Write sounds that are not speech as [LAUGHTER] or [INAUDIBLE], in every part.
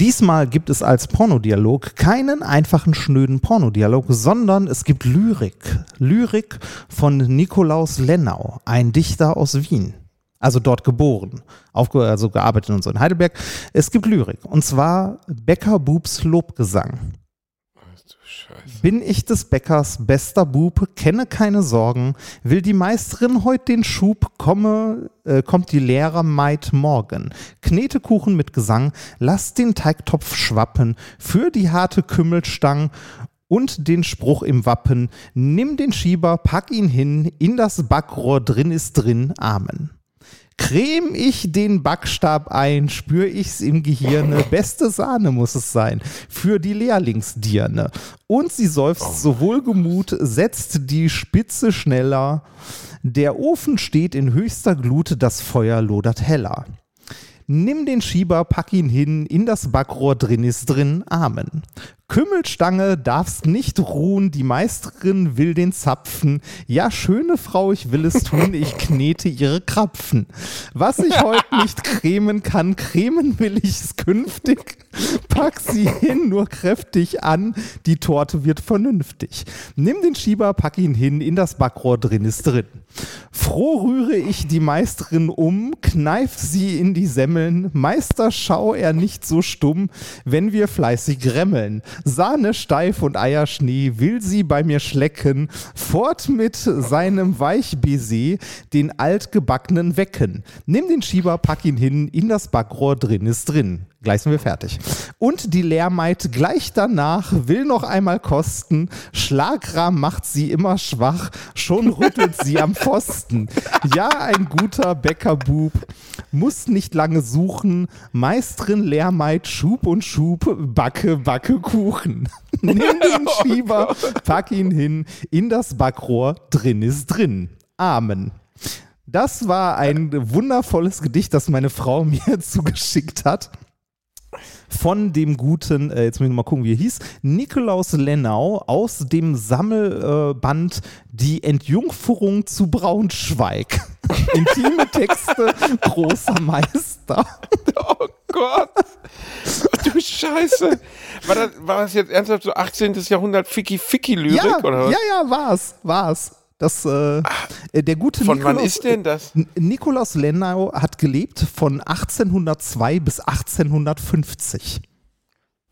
Diesmal gibt es als Pornodialog keinen einfachen schnöden Pornodialog, sondern es gibt Lyrik. Lyrik von Nikolaus Lennau, ein Dichter aus Wien. Also dort geboren, aufge also gearbeitet und so in Heidelberg. Es gibt Lyrik und zwar Becker Bubs Lobgesang. Bin ich des Bäckers bester Bub, kenne keine Sorgen, will die Meisterin heut den Schub, komme, äh, kommt die Lehrermaid morgen. Knete Kuchen mit Gesang, lass den Teigtopf schwappen, für die harte Kümmelstang und den Spruch im Wappen, nimm den Schieber, pack ihn hin, in das Backrohr drin ist drin, Amen. Creme ich den Backstab ein, spür ich's im Gehirne. Beste Sahne muss es sein für die Lehrlingsdirne. Und sie seufzt so wohlgemut, setzt die Spitze schneller. Der Ofen steht in höchster Glut, das Feuer lodert heller. Nimm den Schieber, pack ihn hin, in das Backrohr drin ist drin, Amen. Kümmelstange darfst nicht ruhen, die Meisterin will den Zapfen. Ja, schöne Frau, ich will es tun, ich [LAUGHS] knete ihre Krapfen. Was ich heute nicht [LAUGHS] cremen kann, cremen will ich es künftig. Pack sie hin, nur kräftig an, die Torte wird vernünftig. Nimm den Schieber, pack ihn hin, in das Backrohr drin ist drin. Froh rühre ich die Meisterin um, kneif sie in die Semmeln. Meister, schau er nicht so stumm, wenn wir fleißig remmeln. Sahne steif und Eierschnee will sie bei mir schlecken, fort mit seinem Weichbaiser den altgebackenen wecken. Nimm den Schieber, pack ihn hin, in das Backrohr drin ist drin. Gleich sind wir fertig. Und die Lehrmaid gleich danach will noch einmal kosten. Schlagrahm macht sie immer schwach, schon rüttelt sie am Pfosten. Ja, ein guter Bäckerbub muss nicht lange suchen. Meisterin Lehrmaid Schub und Schub, Backe, Backe Kuchen. [LAUGHS] Nimm den Schieber, pack ihn hin, in das Backrohr, drin ist drin. Amen. Das war ein wundervolles Gedicht, das meine Frau [LAUGHS] mir zugeschickt hat von dem guten, äh, jetzt müssen wir mal gucken, wie er hieß, Nikolaus Lennau aus dem Sammelband Die Entjungferung zu Braunschweig. [LAUGHS] Intime Texte großer Meister. Oh Gott. Oh, du Scheiße. War das, war das jetzt ernsthaft so 18. Jahrhundert Ficky-Ficky-Lyrik? Ja, oder was? ja, ja, war's, war's. Das, äh, äh, der gute Von Nikolaus, wann ist denn das? Nikolaus Lennau hat gelebt von 1802 bis 1850.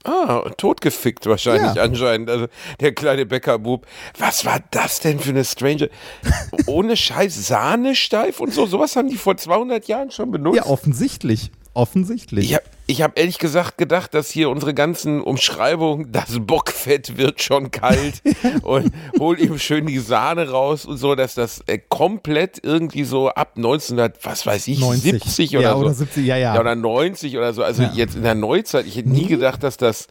Ah, totgefickt wahrscheinlich Ja. anscheinend. Also der kleine Bäckerbub. Was war das denn für eine strange. [LAUGHS] Ohne Scheiß Sahne steif und so. Sowas haben die vor 200 Jahren schon benutzt. Ja, offensichtlich. Offensichtlich. Ich habe ich hab ehrlich gesagt gedacht, dass hier unsere ganzen Umschreibungen, das Bockfett wird schon kalt [LAUGHS] und hol ihm schön die Sahne raus und so, dass das äh, komplett irgendwie so ab 1900, was weiß ich, 90. 70 oder ja, so. Oder 70, ja, ja. Ja, oder 90 oder so. Also Ja. jetzt in der Neuzeit, ich hätte nie gedacht, dass das,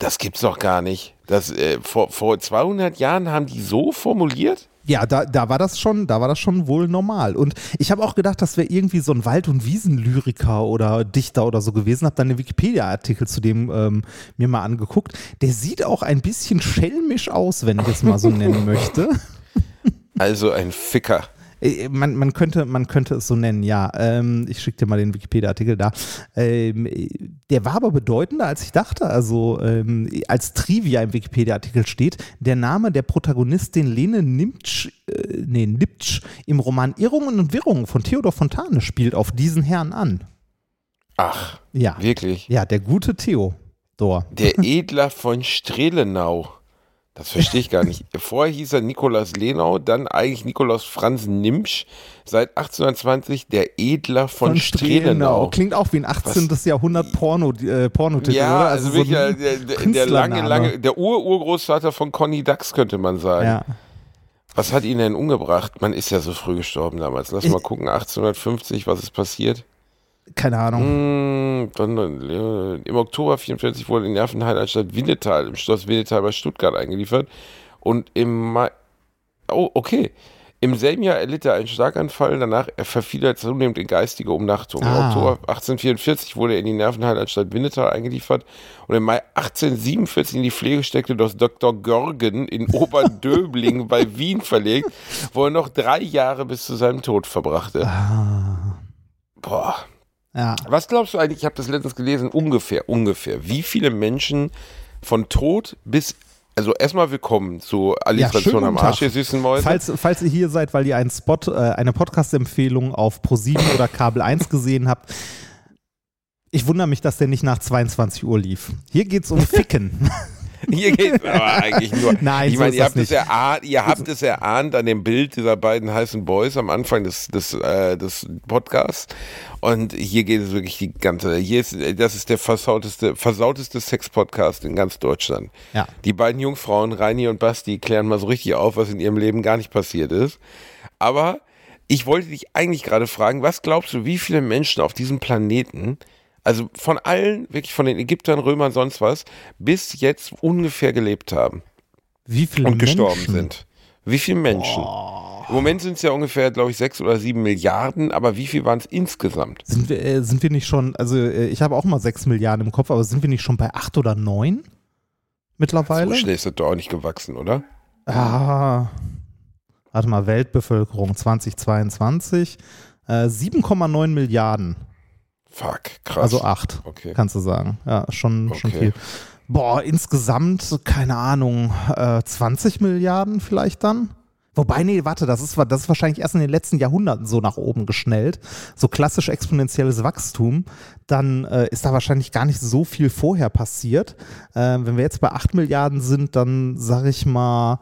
das gibt's doch gar nicht. Das, äh, vor, vor 200 Jahren haben die so formuliert? Ja, da, da war das schon, da war das schon wohl normal. Und ich habe auch gedacht, das wäre irgendwie so ein Wald- und Wiesenlyriker oder Dichter oder so gewesen. Habe dann einen Wikipedia-Artikel zu dem ähm, mir mal angeguckt. Der sieht auch ein bisschen schelmisch aus, wenn ich es mal so nennen möchte. [LAUGHS] Also ein Ficker. Äh, Man, man, könnte, man könnte es so nennen, ja. Ähm, ich schicke dir mal den Wikipedia-Artikel da. Ähm, äh, der war aber bedeutender, als ich dachte. Also ähm, als Trivia im Wikipedia-Artikel steht, der Name der Protagonistin Lene Nimtsch, äh, nee, Niptsch im Roman Irrungen und Wirrungen von Theodor Fontane spielt auf diesen Herrn an. Ach, Ja, wirklich. ja, der gute Theo. Dor. Der [LAUGHS] Edler von Strelenau. Das verstehe ich gar nicht. [LAUGHS] Vorher hieß er Nikolaus Lenau, dann eigentlich Nikolaus Franz Nimsch. Seit 1820 der Edler von, Strelenau. Klingt auch wie ein 18. Jahrhundert Porno, äh, Pornotitel, Ja, oder? also, so wirklich ein äh, der, der, lange, lange, der Ur-Urgroßvater von Conny Dax, könnte man sagen. Ja. Was hat ihn denn umgebracht? Man ist ja so früh gestorben damals. Lass Ich- mal gucken, 1850, was ist passiert? Keine Ahnung. Hm, dann, äh, Im Oktober 44 wurde in Nervenheilanstalt Winnetal im Schloss Winnetal bei Stuttgart eingeliefert. Und im Mai. Oh, okay. Im selben Jahr erlitt er einen Schlaganfall, danach verfiel er zunehmend in geistige Umnachtung. Im Ah. Oktober 1844 wurde er in die Nervenheilanstalt Winnetal eingeliefert und im Mai 1847 in die Pflegesteckte des Dr. Görgen in [LAUGHS] Oberdöbling bei Wien verlegt, wo er noch drei Jahre bis zu seinem Tod verbrachte. Ah, Boah. Ja. Was glaubst du eigentlich, ich habe das letztens gelesen, ungefähr, ungefähr, wie viele Menschen von Tod bis, also erstmal willkommen zu Alliteration schönen am Arsch, ihr süßen Mäuse. Falls, falls ihr hier seid, weil ihr einen Spot, äh, eine Podcast-Empfehlung auf Pro7 oder Kabel 1 gesehen habt, ich wundere mich, dass der nicht nach 22 Uhr lief. Hier geht es um [LAUGHS] Ficken. [LAUGHS] Hier geht aber eigentlich nur. [LAUGHS] Nein, ich so meine, ist ihr habt, es erahnt, ihr habt es erahnt an dem Bild dieser beiden heißen Boys am Anfang des, des, äh, des Podcasts. Und hier geht es wirklich die ganze. Hier ist, das ist der versauteste, versauteste Sex-Podcast in ganz Deutschland. Ja. Die beiden Jungfrauen, Reini und Basti, klären mal so richtig auf, was in ihrem Leben gar nicht passiert ist. Aber ich wollte dich eigentlich gerade fragen, was glaubst du, wie viele Menschen auf diesem Planeten, also von allen, wirklich von den Ägyptern, Römern, sonst was, bis jetzt ungefähr gelebt haben Wie viele und gestorben Menschen? sind? Wie viele Menschen? Im Moment sind es ja ungefähr, glaube ich, sechs oder sieben Milliarden, aber wie viel waren es insgesamt? Sind wir, äh, sind wir nicht schon, also äh, ich habe auch mal 6 Milliarden im Kopf, aber sind wir nicht schon bei 8 oder 9 mittlerweile? So schnell ist das doch auch nicht gewachsen, oder? Ah, warte mal, Weltbevölkerung 2022, äh, 7,9 Milliarden, Fuck, krass. also 8, Okay. kannst du sagen. Ja, schon, schon Okay. viel. Boah, insgesamt, keine Ahnung, äh, 20 Milliarden vielleicht dann? Wobei, nee, warte, das ist, das ist wahrscheinlich erst in den letzten Jahrhunderten so nach oben geschnellt. So klassisch exponentielles Wachstum. Dann äh, ist da wahrscheinlich gar nicht so viel vorher passiert. Äh, wenn wir jetzt bei 8 Milliarden sind, dann sage ich mal,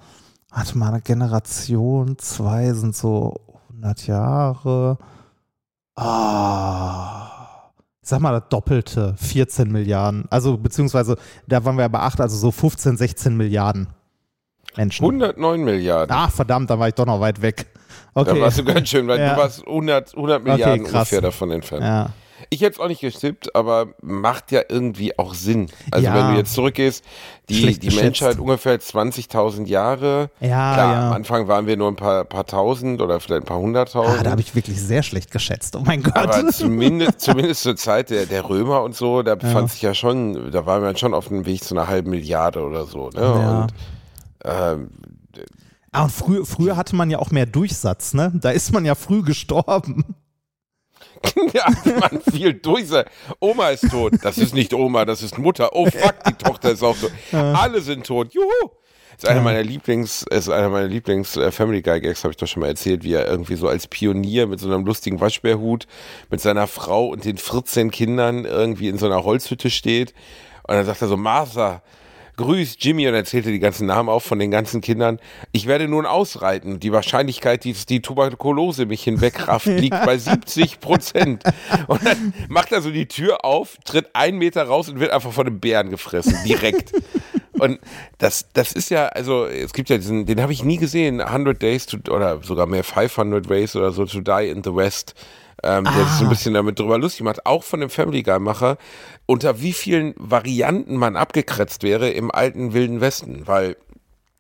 warte mal, eine Generation, zwei sind so 100 Jahre. Ah. Sag mal das Doppelte, 14 Milliarden. Also beziehungsweise, da waren wir bei 8, also so 15, 16 Milliarden Menschen. 109 Milliarden. Ach, verdammt, da war ich doch noch weit weg. Okay. Da warst du ganz schön, weil [LAUGHS] Ja. du warst 100, 100 Milliarden krass. ungefähr davon entfernt. ja. Ich hätte es auch nicht gestippt, aber macht ja irgendwie auch Sinn. Also Ja. wenn du jetzt zurückgehst, die, Schlecht die geschätzt. Menschheit ungefähr 20.000 Jahre. Ja, Klar, ja. am Anfang waren wir nur ein paar, paar tausend oder vielleicht ein paar Ah, hunderttausend. da habe ich wirklich sehr schlecht geschätzt. Oh mein Gott. aber zumindest, [LAUGHS] zumindest zur Zeit der, der Römer und so, da befand Ja. sich ja schon, da waren wir schon auf dem Weg zu einer halben Milliarde oder so. Ne? Ja. Und ähm, ah, und früher, früher hatte man ja auch mehr Durchsatz, ne? Da ist man ja früh gestorben. [LAUGHS] Ja, man viel durch. Oma ist tot. Das ist nicht Oma, das ist Mutter. Oh fuck, die Tochter ist auch tot. Alle sind tot. Juhu. Ist einer meiner Lieblings, ist einer meiner Lieblings äh, Family Guy Gags, habe ich doch schon mal erzählt, wie er irgendwie so als Pionier mit so einem lustigen Waschbärhut mit seiner Frau und den 14 Kindern irgendwie in so einer Holzhütte steht. Und dann sagt er so, Martha, grüß Jimmy und erzählte die ganzen Namen auf von den ganzen Kindern. Ich werde nun ausreiten. Die Wahrscheinlichkeit, dass die Tuberkulose mich hinwegrafft, [LAUGHS] liegt bei 70 Prozent. Und dann macht er so die Tür auf, tritt einen Meter raus und wird einfach von einem Bären gefressen, direkt. [LAUGHS] Und das, das ist ja, also es gibt ja diesen, den habe ich nie gesehen, 100 Days to, oder sogar mehr 500 Ways oder so, to die in the West. Ähm, der sich so ein bisschen damit drüber lustig macht, auch von dem Family Guy-Macher, unter wie vielen Varianten man abgekratzt wäre im alten Wilden Westen, weil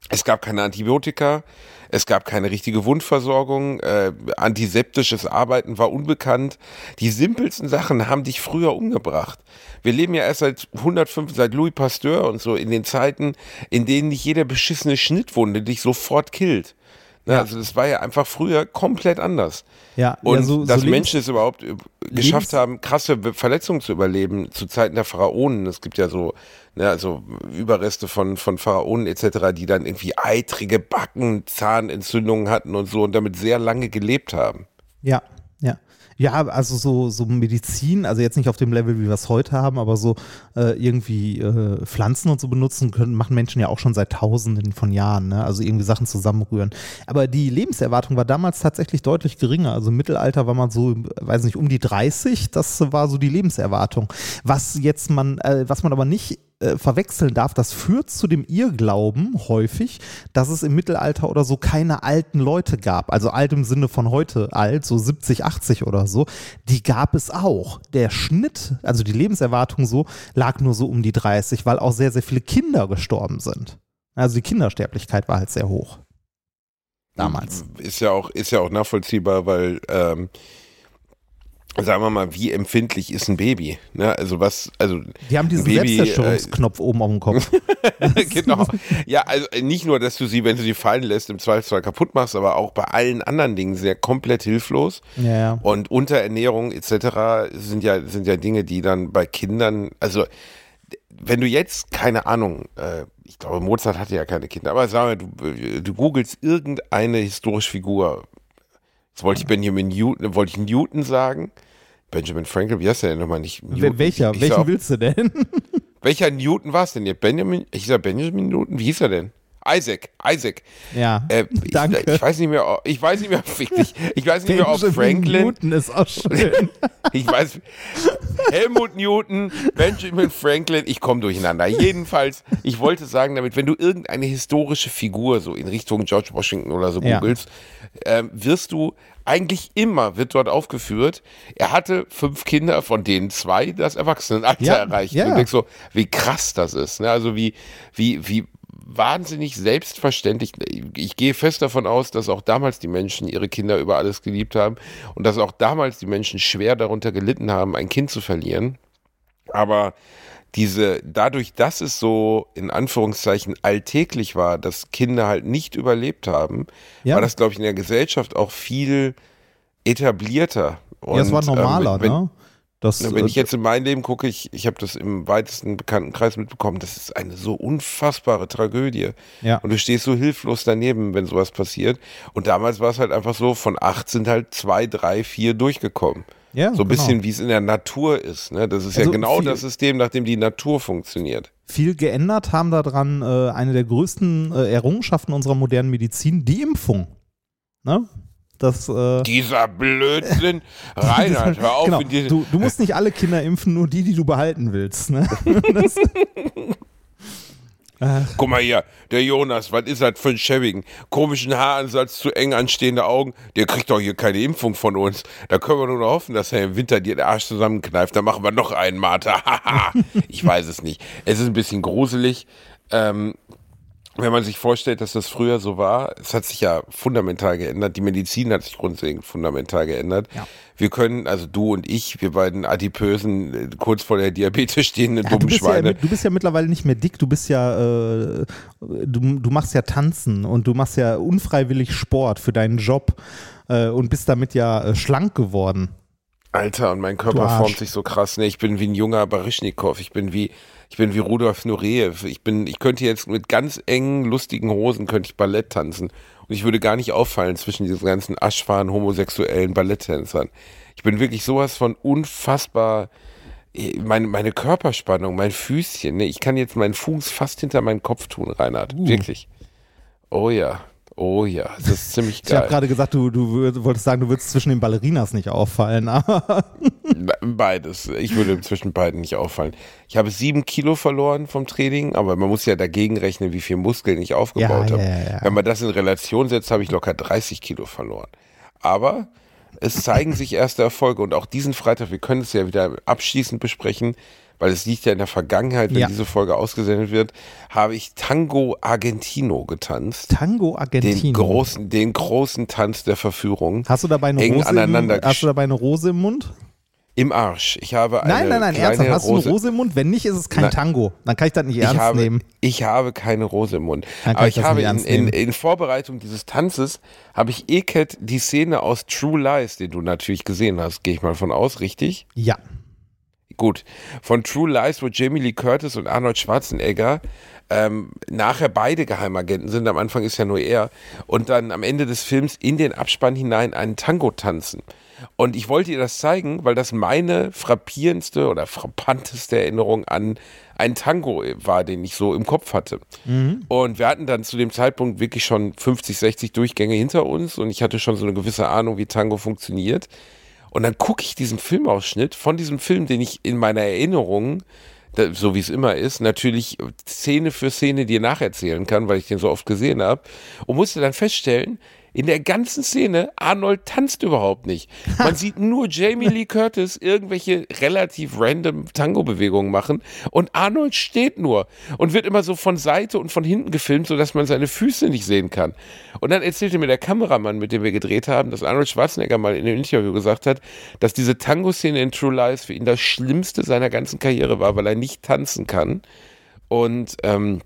es gab keine Antibiotika, es gab keine richtige Wundversorgung, äh, antiseptisches Arbeiten war unbekannt. Die simpelsten Sachen haben dich früher umgebracht. Wir leben ja erst seit 105, seit Louis Pasteur und so in den Zeiten, in denen nicht jede beschissene Schnittwunde dich sofort killt. Ja. Also das war ja einfach früher komplett anders. Ja, Und ja, so, dass so Menschen es überhaupt äh, geschafft haben, krasse Verletzungen zu überleben zu Zeiten der Pharaonen. Es gibt ja so, ne, also Überreste von, von Pharaonen etc., die dann irgendwie eitrige Backen, Zahnentzündungen hatten und so und damit sehr lange gelebt haben. Ja, ja. Also so, so Medizin, also jetzt nicht auf dem Level, wie wir es heute haben, aber so äh, irgendwie äh, Pflanzen und so benutzen können, machen Menschen ja auch schon seit Tausenden von Jahren, ne? also irgendwie Sachen zusammenrühren. Aber die Lebenserwartung war damals tatsächlich deutlich geringer. Also im Mittelalter war man so, weiß nicht, um die 30, das war so die Lebenserwartung. Was jetzt man, äh, was man aber nicht äh, verwechseln darf, das führt zu dem Irrglauben häufig, dass es im Mittelalter oder so keine alten Leute gab. Also alt im Sinne von heute alt, so 70, 80 oder so. Die gab es auch. Der Schnitt, also die Lebenserwartung so, lag nur so um die 30, weil auch sehr, sehr viele Kinder gestorben sind. Also die Kindersterblichkeit war halt sehr hoch. damals. Ist ja auch, ist ja auch nachvollziehbar, weil ähm, sagen wir mal, wie empfindlich ist ein Baby? Ne? Also was, also Die haben diesen Baby, Selbstzerstörungsknopf oben auf dem Kopf. [LAUGHS] genau. Ja, also nicht nur, dass du sie, wenn du sie fallen lässt, im Zweifelsfall kaputt machst, aber auch bei allen anderen Dingen sehr komplett hilflos. Ja, ja. Und Unterernährung etc. sind ja, sind ja Dinge, die dann bei Kindern, also wenn du jetzt, keine Ahnung, äh, ich glaube, Mozart hatte ja keine Kinder, aber sag mal, du, du googelst irgendeine historische Figur. Jetzt wollte ich Benjamin Newton, wollte ich Newton sagen. Benjamin Franklin, wie heißt der denn nochmal nicht? Newton. Welcher? Ich Welchen sag- willst du denn? welcher Newton war es denn jetzt? Benjamin, ich sag Benjamin Newton, wie hieß er denn? Isaac, Isaac. Ja, Äh, ich, danke. Ich weiß nicht mehr, ich weiß nicht mehr, ich, ich weiß nicht mehr, ob Franklin, Newton ist auch schön. [LAUGHS] ich weiß, Helmut Newton, Benjamin Franklin, ich komme durcheinander. Jedenfalls, ich wollte sagen damit, wenn du irgendeine historische Figur so in Richtung George Washington oder so Ja. googelst, ähm, wirst du eigentlich immer, wird dort aufgeführt, er hatte fünf Kinder, von denen zwei das Erwachsenenalter Ja, erreicht. ja. Und denkst so, wie krass das ist. Ne? Also wie, wie, wie wahnsinnig selbstverständlich. Ich gehe fest davon aus, dass auch damals die Menschen ihre Kinder über alles geliebt haben und dass auch damals die Menschen schwer darunter gelitten haben, ein Kind zu verlieren. Aber diese, dadurch, dass es so in Anführungszeichen alltäglich war, dass Kinder halt nicht überlebt haben, Ja. war das, glaube ich, in der Gesellschaft auch viel etablierter. ja, es war Und, normaler, ähm, wenn, ne? Das, wenn äh, ich jetzt in mein Leben gucke, ich, ich habe das im weitesten Bekanntenkreis mitbekommen, das ist eine so unfassbare Tragödie. Ja. Und du stehst so hilflos daneben, wenn sowas passiert. Und damals war es halt einfach so, von acht sind halt zwei, drei, vier durchgekommen. ja, So ein genau. bisschen, wie es in der Natur ist. Ne? Das ist Also ja genau das System, nach dem die Natur funktioniert. viel geändert haben daran äh, eine der größten äh, Errungenschaften unserer modernen Medizin, die Impfung. Ne? Das, äh, Dieser Blödsinn. [LAUGHS] Reinhard, hör auf. genau. du, du musst nicht alle Kinder impfen, nur die, die du behalten willst. Ne? [LAUGHS] Das, Guck mal hier, der Jonas, was ist das für ein schäbigen? Komischen Haaransatz, zu eng anstehende Augen. Der kriegt doch hier keine Impfung von uns. Da können wir nur noch hoffen, dass er im Winter dir den Arsch zusammenkneift. Dann machen wir noch einen, Martha. Haha. [LAUGHS] ich weiß es nicht. Es ist ein bisschen gruselig. Ähm, wenn man sich vorstellt, dass das früher so war, es hat sich ja fundamental geändert. Die Medizin hat sich grundlegend fundamental geändert. Ja. Wir können, also du und ich, wir beiden adipösen, äh, kurz vor der Diabetes stehenden ja, du, dummen ja, Schweine. du bist ja mittlerweile nicht mehr dick, du bist ja, äh, du, du machst ja Tanzen und du machst ja unfreiwillig Sport für deinen Job äh, und bist damit ja äh, schlank geworden. Alter, und mein Du Körper formt sich so krass. Ne? Ich bin wie ein junger Barischnikow. Ich bin wie, ich bin wie Rudolf Nureyev. Ich bin, ich könnte jetzt mit ganz engen, lustigen Hosen könnte ich Ballett tanzen. Und ich würde gar nicht auffallen zwischen diesen ganzen aschfahren homosexuellen Balletttänzern. Ich bin wirklich sowas von unfassbar, eh, meine, meine Körperspannung, mein Füßchen, ne? ich kann jetzt meinen Fuß fast hinter meinen Kopf tun, Reinhard. Uh. Wirklich. Oh ja. Oh ja, das ist ziemlich Ich habe geil. gerade gesagt, du, du wolltest sagen, du würdest zwischen den Ballerinas nicht auffallen, [LAUGHS] Beides. Ich würde zwischen beiden nicht auffallen. Ich habe sieben Kilo verloren vom Training, aber man muss ja dagegen rechnen, wie viel Muskeln ich aufgebaut Ja, habe. ja, ja. Wenn man das in Relation setzt, habe ich locker 30 Kilo verloren. Aber es zeigen sich erste Erfolge und auch diesen Freitag, wir können es ja wieder abschließend besprechen, weil es liegt ja in der Vergangenheit, wenn Ja. diese Folge ausgesendet wird, habe ich Tango Argentino getanzt. Tango Den Argentino. großen, den großen Tanz der Verführung. Hast du dabei eine eng Rose im, hast du dabei eine Rose im Mund? Im Arsch. Ich habe eine Nein, nein, nein, ernsthaft. Hast du Rose. eine Rose im Mund? Wenn nicht, ist es kein Nein. Tango. Dann kann ich das nicht ernst ich habe, nehmen. Ich habe keine Rose im Mund. Aber ich ich habe in, ernst in, in Vorbereitung dieses Tanzes, habe ich Eket die Szene aus True Lies, den du natürlich gesehen hast, gehe ich mal von aus, richtig? Ja. Gut. Von True Lies, wo Jamie Lee Curtis und Arnold Schwarzenegger ähm, nachher beide Geheimagenten sind. Am Anfang ist ja nur er. Und dann am Ende des Films in den Abspann hinein einen Tango tanzen. Und ich wollte ihr das zeigen, weil das meine frappierendste oder frappanteste Erinnerung an einen Tango war, den ich so im Kopf hatte. Und wir hatten dann zu dem Zeitpunkt wirklich schon 50, 60 Durchgänge hinter uns und ich hatte schon so eine gewisse Ahnung, wie Tango funktioniert. Und dann gucke ich diesen Filmausschnitt von diesem Film, den ich in meiner Erinnerung, so wie es immer ist, natürlich Szene für Szene dir nacherzählen kann, weil ich den so oft gesehen habe. Und musste dann feststellen, In der ganzen Szene, Arnold tanzt überhaupt nicht. Man [LAUGHS] sieht nur Jamie Lee Curtis irgendwelche relativ random Tango-Bewegungen machen und Arnold steht nur und wird immer so von Seite und von hinten gefilmt, sodass man seine Füße nicht sehen kann. Und dann erzählte mir der Kameramann, mit dem wir gedreht haben, dass Arnold Schwarzenegger mal in einem Interview gesagt hat, dass diese Tango-Szene in True Lies für ihn das Schlimmste seiner ganzen Karriere war, weil er nicht tanzen kann. Und ähm,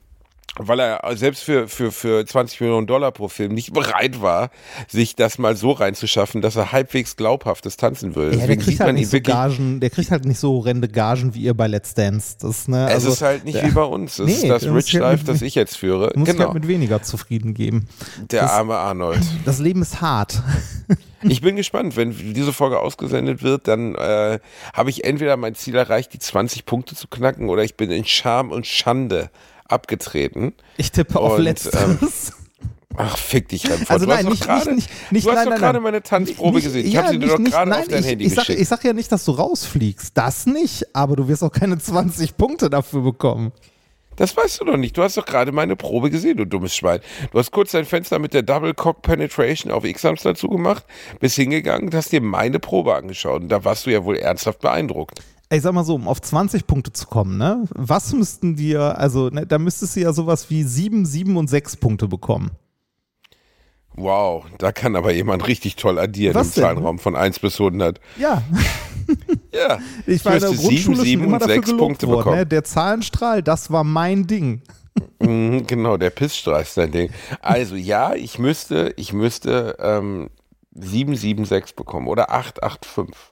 weil er selbst für, für, für 20 Millionen Dollar pro Film nicht bereit war, sich das mal so reinzuschaffen, dass er halbwegs glaubhaftes tanzen würde. Ja, der kriegt halt nicht so Gagen, der kriegt halt nicht so horrende Gagen wie ihr bei Let's Dance. Das, ne, es also, ist halt nicht der, wie bei uns. Es Nee, ist das Rich halt Life, mit- das ich jetzt führe. muss ich Genau. halt mit weniger zufrieden geben. Der das- arme Arnold. [CLEARS THROAT] Das Leben ist hart. [LAUGHS] Ich bin gespannt, wenn diese Folge ausgesendet wird, dann äh, habe ich entweder mein Ziel erreicht, die 20 Punkte zu knacken, oder ich bin in Scham und Schande abgetreten. Ich tippe auf Und, Letzteres. Ach, fick dich, Remford. Also du nein, nicht, doch gerade, nicht, nicht, du hast nein, doch gerade meine Tanzprobe Nicht- gesehen. Ich ja, habe sie dir doch gerade auf dein ich, Handy ich sag, geschickt. ich sag ja nicht, dass du rausfliegst. Das nicht, aber du wirst auch keine 20 Punkte dafür bekommen. Das weißt du doch nicht. Du hast doch gerade meine Probe gesehen, du dummes Schwein. Du hast kurz dein Fenster mit der Double Cock Penetration auf X-Hamster zugemacht, bist hingegangen und hast dir meine Probe angeschaut. Und da warst du ja wohl ernsthaft beeindruckt. Ich sag mal so, um auf 20 Punkte zu kommen, ne? Was müssten dir, also, ne, da müsstest du ja sowas wie 7, 7 und 6 Punkte bekommen. Wow, da kann aber jemand richtig toll addieren Was im denn? Zahlenraum von 1 bis 100. Ja, [LAUGHS] Ja, ich war in der Grundschule sieben, schon sieben immer und dafür sechs gelobt Punkte worden. bekommen. Ne? Der Zahlenstrahl, das war mein Ding. Mhm, genau, der Pissstrahl ist dein Ding. Also ja, ich müsste, ich müsste ähm, 776 bekommen oder 885.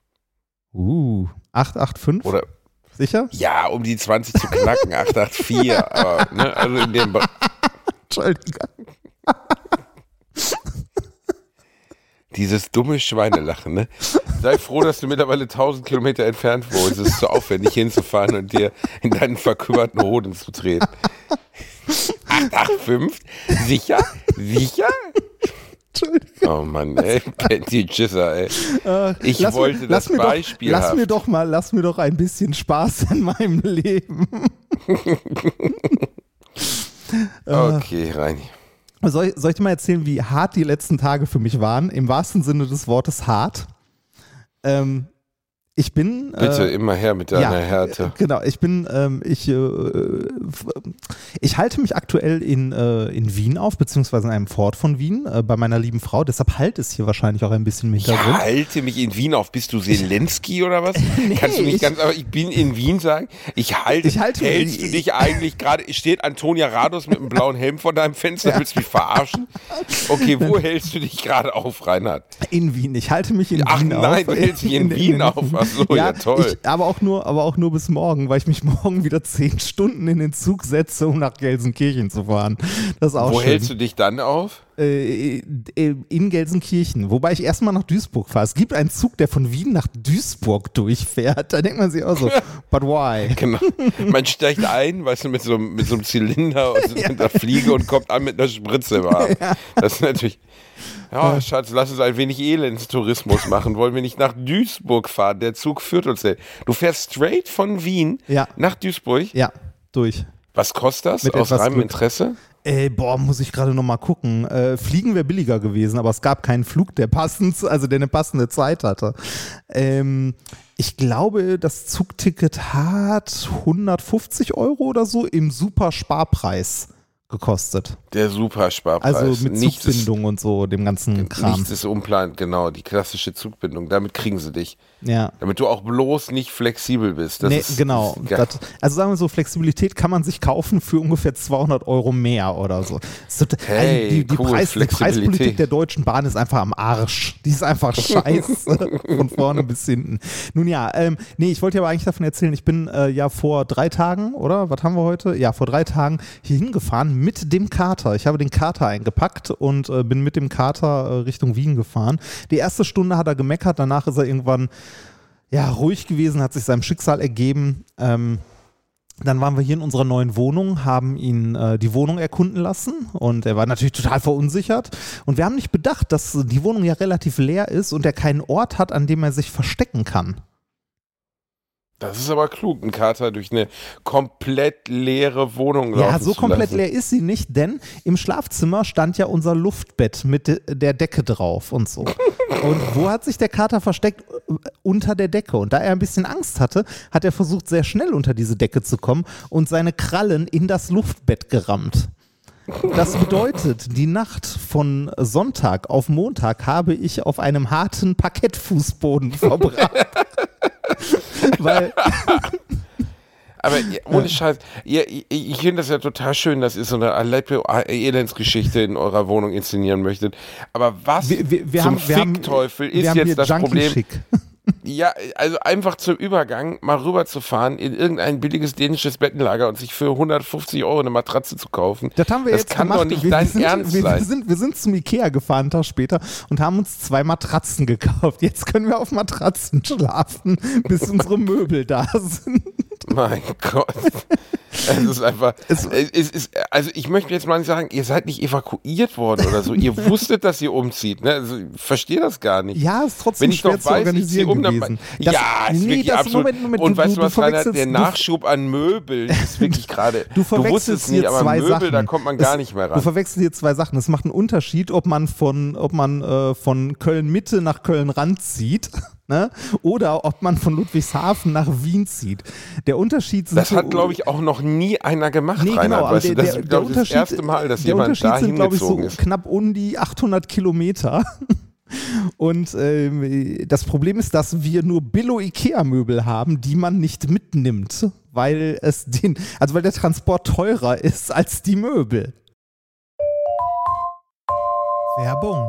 Uh, 885? Oder Sicher? ja, um die 20 zu knacken, 884. [LAUGHS] aber, ne, also in dem Be Entschuldigung. Dieses dumme Schweinelachen, ne? Sei froh, dass du mittlerweile 1000 Kilometer entfernt wohnst. Es ist zu aufwendig hinzufahren und dir in deinen verkümmerten Hoden zu treten. 885? Sicher? Sicher? Oh Mann, ey. [LAUGHS] Die Chisser, ey. Ich Lass mir- wollte lass das mir Beispiel Doch, lass mir doch mal, lass mir doch ein bisschen Spaß [LAUGHS] in meinem Leben. [LAUGHS] Okay, Reini. Soll, soll ich dir mal erzählen, wie hart die letzten Tage für mich waren? Im wahrsten Sinne des Wortes hart. Ähm, ich bin. Bitte äh, immer her mit deiner ja, Härte. Genau, ich bin, ähm, ich, äh, f- ich halte mich aktuell in, äh, in Wien auf, beziehungsweise in einem Fort von Wien, äh, bei meiner lieben Frau. Deshalb halt es hier wahrscheinlich auch ein bisschen im Ich Hintergrund. halte mich in Wien auf. Bist du Zelensky oder was? [LAUGHS] Kannst du nicht ich- ganz, aber ich bin in Wien sagen. Ich halte, Ich halte- hältst du dich eigentlich gerade, steht Antonia Rados mit einem blauen Helm vor deinem Fenster, willst du mich verarschen? Okay, wo [LAUGHS] hältst du dich gerade auf, Reinhard? In Wien. Ich halte mich in Ach Wien nein, auf. du hältst dich in [LAUGHS] Wien auf. So, ja, toll. Ich, aber, auch nur, aber auch nur bis morgen, weil ich mich [LAUGHS] morgen wieder zehn Stunden in den Zug setze, um nach Gelsenkirchen zu fahren. Das ist auch Wo schön. hältst du dich dann auf? äh, äh, in Gelsenkirchen, wobei ich erstmal nach Duisburg fahre. Es gibt einen Zug, der von Wien nach Duisburg durchfährt. [LAUGHS] Da denkt man sich auch so, [LAUGHS] but why? Genau. Man steigt ein, weißt du, mit so, einem- mit so einem Zylinder und mit einer Fliege und kommt an mit einer Spritze im Arm. Das ist natürlich. Ja, Schatz, lass uns ein wenig Elendstourismus machen. Wollen wir nicht nach Duisburg fahren? Der Zug führt uns hin. Du fährst straight von Wien Ja. nach Duisburg. Ja, durch. Was kostet das? Mit Aus reinem. Interesse? Ey, boah, muss ich gerade noch mal gucken. Äh, Fliegen wäre billiger gewesen, aber es gab keinen Flug, der passend, also der eine passende Zeit hatte. Ähm, ich glaube, das Zugticket hat 150 Euro oder so im super Sparpreis gekostet. Der Supersparpreis. Also mit nichts ist, Zugbindung und so, dem ganzen Kram. nichts ist unplant, genau. Die klassische Zugbindung. Damit kriegen sie dich. Ja. Damit du auch bloß nicht flexibel bist. Das nee, ist, genau. [LAUGHS] Ist. Das, also sagen wir so, Flexibilität kann man sich kaufen für ungefähr 200 Euro mehr oder so. Hey, also die, die, cool, Preis, die. Preispolitik der Deutschen Bahn ist einfach am Arsch. Die ist einfach [LAUGHS] scheiße von vorne bis hinten. Nun ja, ähm, nee, ich wollte ja aber eigentlich davon erzählen, ich bin äh, ja vor drei Tagen, oder? Was haben wir heute? Ja, vor drei Tagen hier hingefahren mit dem Kater. Ich habe den Kater eingepackt und äh, bin mit dem Kater äh, Richtung Wien gefahren. Die erste Stunde hat er gemeckert, danach ist er irgendwann ja, ruhig gewesen, hat sich seinem Schicksal ergeben. Ähm, dann waren wir hier in unserer neuen Wohnung, haben ihn äh, die Wohnung erkunden lassen und er war natürlich total verunsichert. Und wir haben nicht bedacht, dass die Wohnung ja relativ leer ist und er keinen Ort hat, an dem er sich verstecken kann. Das ist aber klug, einen Kater durch eine komplett leere Wohnung laufen Ja, so komplett leer ist sie nicht, denn im Schlafzimmer stand ja unser Luftbett mit de der Decke drauf und so. Und wo hat sich der Kater versteckt? Unter der Decke. Und da er ein bisschen Angst hatte, hat er versucht, sehr schnell unter diese Decke zu kommen und seine Krallen in das Luftbett gerammt. Das bedeutet, die Nacht von Sonntag auf Montag habe ich auf einem harten Parkettfußboden [LAUGHS] verbracht. [LAUGHS] Weil [LAUGHS] Aber ohne Scheiß, ihr, ich, finde das ja total schön, dass ihr so eine Aleppo-Elendsgeschichte in eurer Wohnung inszenieren möchtet. Aber was wir, wir, wir zum haben, Fickteufel ist haben hier jetzt das Junkie Problem? Schick. Ja, also einfach zum Übergang mal rüberzufahren in irgendein billiges dänisches Bettenlager und sich für 150 Euro eine Matratze zu kaufen. Das haben wir das jetzt kann gemacht. doch nicht wir, dein sind, Ernst wir, wir, sein. sind, wir sind zum Ikea gefahren, einen Tag später, und haben uns zwei Matratzen gekauft. Jetzt können wir auf Matratzen schlafen, bis unsere Möbel da sind. Mein [LAUGHS] Gott. Es ist einfach. Es- Es, ist, also ich möchte jetzt mal nicht sagen, ihr seid nicht evakuiert worden oder so. Ihr wusstet, dass ihr umzieht. Ne? Also ich verstehe das gar nicht. Ja, ist trotzdem Wenn ich schwer doch zu weiß, organisieren um, gewesen. Das- ja, ist nee, wirklich das- absolut. Moment, Moment, und du- weißt du- du was, du verwechselst- der du- Nachschub an Möbeln ist [LAUGHS] wirklich gerade. Du verwechselst wusstest hier nicht, aber zwei Möbel, Sachen. da kommt man gar Es- nicht mehr Du ran. verwechselst hier zwei Sachen. Es macht einen Unterschied, ob man von, ob man äh, von Köln Mitte nach Köln Rand zieht. [LAUGHS] Ne? Oder ob man von Ludwigshafen nach Wien zieht. Der Unterschied sind Das so- hat, glaube ich, auch noch nie einer gemacht, Nee, Reinhard. genau, weißt der, du, das der, ist, der ich, das Unterschied, erste Mal, dass der jemand Unterschied da sind, glaube ich, so ist. knapp um die 800 Kilometer. [LAUGHS] Und ähm, das Problem ist, dass wir nur Billo-Ikea-Möbel haben, die man nicht mitnimmt, weil es den, also weil der Transport teurer ist als die Möbel. Werbung.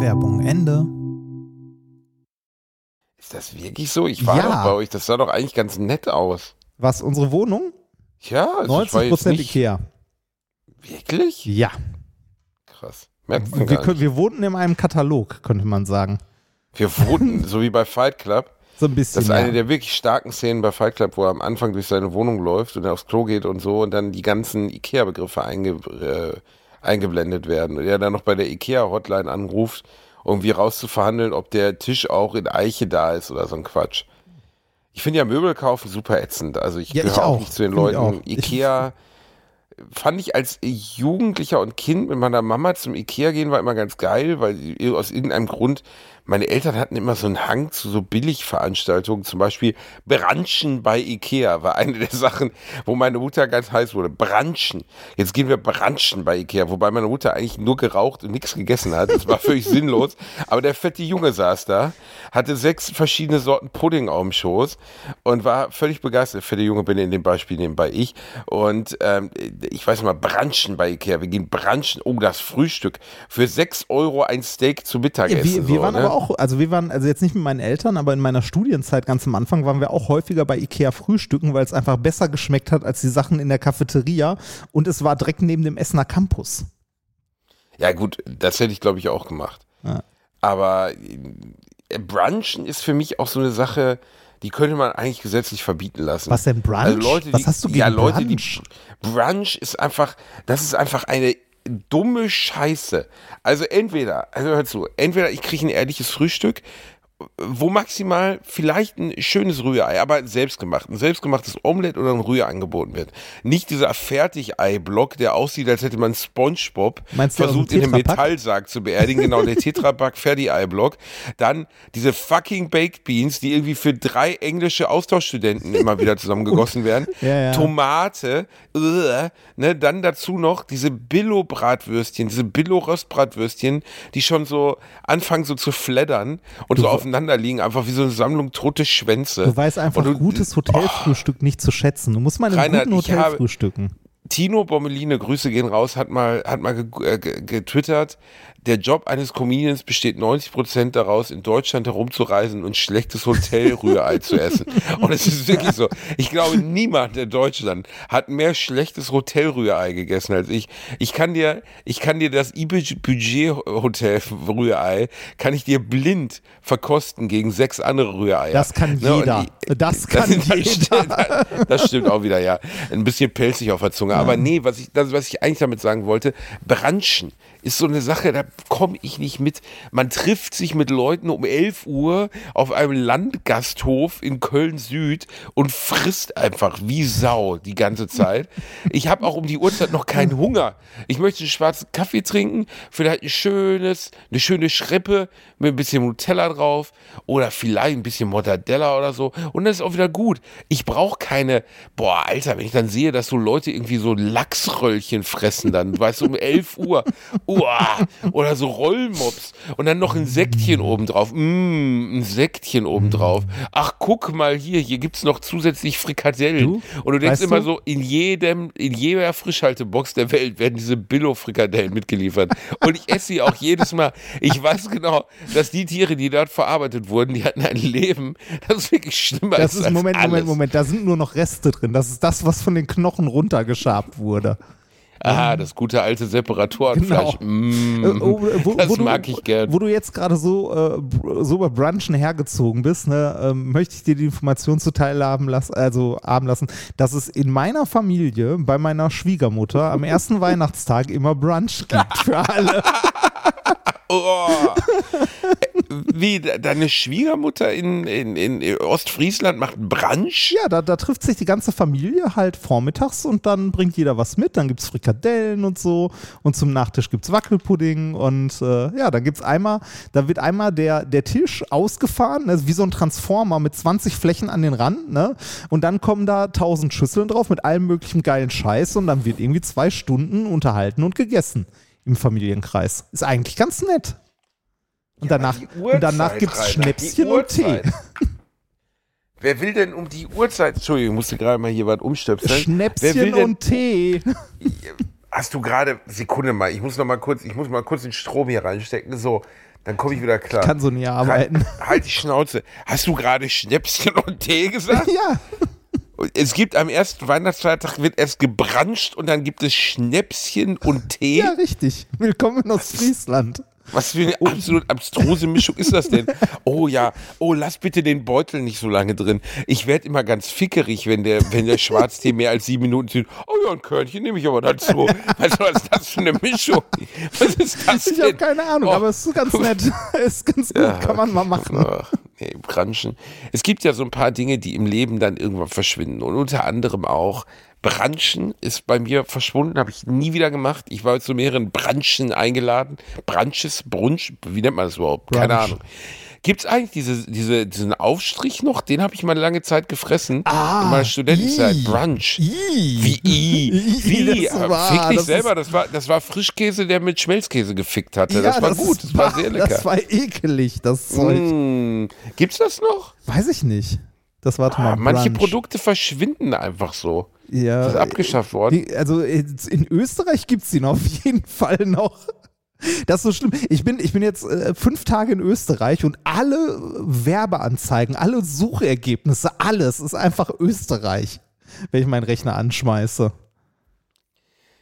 Werbung Ende. Ist das wirklich so? Ich war Ja. doch bei euch, das sah doch eigentlich ganz nett aus. Was, unsere Wohnung? Ja, also ich war jetzt 90% nicht, Ikea. Wirklich? Ja. Krass. Merkt man Wir, können, wir wohnten in einem Katalog, könnte man sagen. Wir wohnten, [LAUGHS] so wie bei Fight Club. So ein bisschen. Das ist ja. eine der wirklich starken Szenen bei Fight Club, wo er am Anfang durch seine Wohnung läuft und aufs Klo geht und so und dann die ganzen Ikea-Begriffe einge, äh, eingeblendet werden. Und er dann noch bei der Ikea-Hotline anruft, um wie rauszuverhandeln, ob der Tisch auch in Eiche da ist oder so ein Quatsch. Ich finde ja Möbel kaufen super ätzend. Also ich Ja, gehöre auch auch. nicht zu den Leuten. Ikea fand ich als Jugendlicher und Kind mit meiner Mama zum Ikea gehen war immer ganz geil, weil aus irgendeinem Grund meine Eltern hatten immer so einen Hang zu so Billigveranstaltungen, zum Beispiel Branchen bei Ikea war eine der Sachen, wo meine Mutter ganz heiß wurde. Branchen. Jetzt gehen wir Branchen bei Ikea, wobei meine Mutter eigentlich nur geraucht und nichts gegessen hat. Das war völlig [LAUGHS] sinnlos. Aber der fette Junge saß da, hatte sechs verschiedene Sorten Pudding auf dem Schoß und war völlig begeistert. Der fette Junge bin in dem Beispiel nebenbei ich. Und ähm, ich weiß mal, Branchen bei Ikea. Wir gehen Branchen, oh, das Frühstück. Für sechs Euro ein Steak zu Mittag Ja, essen. wir, wir so, ne? Auch, also wir waren, also jetzt nicht mit meinen Eltern, aber in meiner Studienzeit ganz am Anfang waren wir auch häufiger bei Ikea frühstücken, weil es einfach besser geschmeckt hat als die Sachen in der Cafeteria und es war direkt neben dem Essener Campus. Ja, gut, das hätte ich, glaube ich, auch gemacht. Ja. Aber äh, Brunchen ist für mich auch so eine Sache, die könnte man eigentlich gesetzlich verbieten lassen. Was denn Brunch? Also Leute, die, Was hast du gegen ja, Leute, Brunch? Die, Brunch ist einfach, das ist einfach eine dumme Scheiße. Also entweder, also hör zu, entweder ich kriege ein ehrliches Frühstück, wo maximal vielleicht ein schönes Rührei, aber selbstgemacht, ein selbstgemachtes Omelett oder ein Rührei angeboten wird. Nicht dieser Fertigei-Block, der aussieht, als hätte man SpongeBob Meinst du versucht in einem? Metallsarg zu beerdigen, genau, der [LAUGHS] Tetrapack Fertigei-Block. Dann diese fucking Baked Beans, die irgendwie für drei englische Austauschstudenten immer wieder [LAUGHS] zusammengegossen werden. Ja, ja. Tomate, äh, ne, dann dazu noch diese Billo-Bratwürstchen, diese Billo-Röstbratwürstchen, die schon so anfangen so zu fleddern und so aufeinander liegen, einfach wie so eine Sammlung tote Schwänze. Du weißt einfach du- gutes Hotelfrühstück nicht zu schätzen. Du musst mal in einem guten Hotel frühstücken. Tino Bommeline, Grüße gehen raus, hat mal, hat mal äh, ge getwittert, der Job eines Comedians besteht 90% daraus, in Deutschland herumzureisen und schlechtes Hotelrührei zu essen. [LAUGHS] Und es ist wirklich so. Ich glaube, niemand in Deutschland hat mehr schlechtes Hotelrührei gegessen als ich. Ich kann dir, ich kann dir das Budget Hotel Rührei, kann ich dir blind verkosten gegen sechs andere Rühreier. Das kann Ne, jeder. ich- Das kann [LAUGHS] das jeder. Stimmt, das stimmt auch wieder, ja. Ein bisschen pelzig auf der Zunge. Aber nee, was ich, das, was ich eigentlich damit sagen wollte, Branchen ist so eine Sache, da komme ich nicht mit. Man trifft sich mit Leuten um 11 Uhr auf einem Landgasthof in Köln-Süd und frisst einfach wie Sau die ganze Zeit. Ich habe auch um die Uhrzeit noch keinen Hunger. Ich möchte einen schwarzen Kaffee trinken, vielleicht ein schönes, eine schöne Schrippe mit ein bisschen Nutella drauf oder vielleicht ein bisschen Mortadella oder so. Und das ist auch wieder gut. Ich brauche keine, boah, Alter, wenn ich dann sehe, dass so Leute irgendwie so Lachsröllchen fressen dann, [LAUGHS] weißt du, um 11 Uhr. Uah, oder so Rollmops. Und dann noch ein Sektchen obendrauf. Mm, ein Sektchen obendrauf. Ach, guck mal hier, hier gibt's noch zusätzlich Frikadellen. Du, Und du denkst weißt immer du? so, in jedem, in jeder Frischhaltebox der Welt werden diese Billo-Frikadellen mitgeliefert. Und ich esse sie auch jedes Mal. Ich weiß genau, dass die Tiere, die dort verarbeitet wurden, die hatten ein Leben, das ist wirklich schlimmer Das ist als Moment, alles. Moment, Moment, da sind nur noch Reste drin. Das ist das, was von den Knochen runtergeschabt wurde. Ah, das gute alte Separatorenfleisch. Genau. Mm, Äh, oh, wo, das wo du, mag ich gern. Wo du jetzt gerade so, äh, so über Brunchen hergezogen bist, ne, ähm, möchte ich dir die Information zuteil haben lassen, also haben lassen, dass es in meiner Familie, bei meiner Schwiegermutter, am ersten [LAUGHS] Weihnachtstag immer Brunch gibt für alle. [LAUGHS] Oh. Wie, de- deine Schwiegermutter in, in, in Ostfriesland macht Brunch? Ja, da, da trifft sich die ganze Familie halt vormittags und dann bringt jeder was mit. Dann gibt es Frikadellen und so und zum Nachtisch gibt es Wackelpudding und äh, ja, dann gibt es einmal, da wird einmal der, der Tisch ausgefahren, ne, wie so ein Transformer mit 20 Flächen an den Rand, ne? Und dann kommen da 1000 Schüsseln drauf mit allem möglichen geilen Scheiß und dann wird irgendwie zwei Stunden unterhalten und gegessen im Familienkreis. Ist eigentlich ganz nett. Und danach, die und danach gibt es Schnäpschen und Tee. [LAUGHS] Wer will denn um die Uhrzeit, Entschuldigung, ich musste gerade mal hier was umstöpseln. Wer will Schnäpschen denn, und Tee. [LAUGHS] hast du gerade, Sekunde mal, ich muss noch mal kurz, ich muss mal kurz den Strom hier reinstecken, so, dann komme ich wieder klar. Kann so nie arbeiten. Halt, halt die Schnauze. Hast du gerade Schnäpschen und Tee gesagt? Ja, Es gibt am ersten Weihnachtsfeiertag wird erst gebranscht und dann gibt es Schnäpschen und Tee. ja, richtig. Willkommen in Ostfriesland. Was für eine absolut abstruse Mischung ist das denn? Oh ja, oh, lass bitte den Beutel nicht so lange drin. Ich werde immer ganz fickerig, wenn der, wenn der Schwarztee mehr als sieben Minuten zieht. Oh ja, ein Körnchen nehme ich aber dazu. Was ist das für eine Mischung? Was ist das Ich habe keine Ahnung, Oh. aber es ist ganz nett. [LAUGHS] ist ganz gut, Ja. kann man mal machen. Ach, nee, Branchen. Es gibt ja so ein paar Dinge, die im Leben dann irgendwann verschwinden. Und unter anderem auch Branchen ist bei mir verschwunden, habe ich nie wieder gemacht. Ich war zu mehreren Branchen eingeladen. Branches, Brunch, wie nennt man das überhaupt? Keine Brunch. Ahnung. Gibt es eigentlich diese, diese, diesen Aufstrich noch? Den habe ich mal lange Zeit gefressen. Ah, in meiner Studentenzeit. ii. Brunch. Ih. Wie i? [LAUGHS] Wie? das war- Fick dich das selber. Das war, das war Frischkäse, der mit Schmelzkäse gefickt hatte. das war gut. Das war sehr lecker. Das war ekelig, das Zeug. Mm. Gibt's das noch? Weiß ich nicht. Das war mal Ah, manche Brunch. Produkte verschwinden einfach so. Ja, Das ist abgeschafft worden. Die, also in Österreich gibt es noch auf jeden [LAUGHS] Fall noch. Das ist so schlimm. Ich bin, ich bin jetzt äh, fünf Tage in Österreich und alle Werbeanzeigen, alle Suchergebnisse, alles ist einfach Österreich, wenn ich meinen Rechner anschmeiße.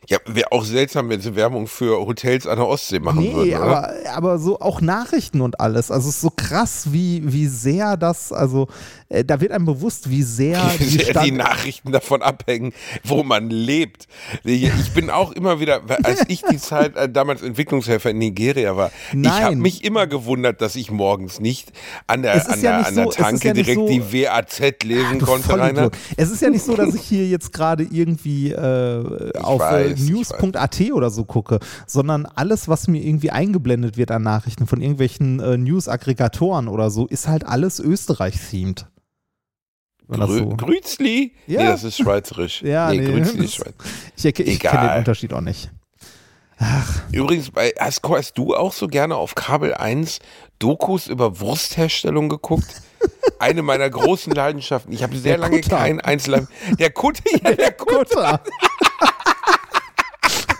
Ja, wäre auch seltsam, wenn sie Werbung für Hotels an der Ostsee machen Nee, würden, aber, aber so auch Nachrichten und alles. Also es ist so krass, wie, wie sehr das, also äh, da wird einem bewusst, wie sehr [LAUGHS] Wie die sehr die Stadt. Nachrichten davon abhängen, wo man lebt. Ich bin auch immer wieder, als ich die [LAUGHS] Zeit äh, damals Entwicklungshelfer in Nigeria war, ich Nein. habe mich immer gewundert, dass ich morgens nicht an der, an ja der, nicht an der so- Tanke ja direkt so- die WAZ lesen konnte. Es ist ja nicht so, dass [LAUGHS] ich hier jetzt gerade irgendwie äh, auf weiß, äh, ich news.at oder so gucke, sondern alles, was mir irgendwie eingeblendet wird an Nachrichten von irgendwelchen äh, News-Aggregatoren oder so, ist halt alles Österreich-themed. Grü so- Grützli? Ja. Nee, das ist schweizerisch. [LAUGHS] Ja, nee, nee, Grützli [LAUGHS] ist das- Schweiz. Ich, ich kenne den Unterschied auch nicht. Übrigens, bei, hast, hast du auch so gerne auf Kabel 1 Dokus über Wurstherstellung geguckt? [LAUGHS] Eine meiner großen Leidenschaften. Ich habe sehr Der lange Kutter. keinen Einzelheim. Der Kutter, ja, der Kutter. Kutter.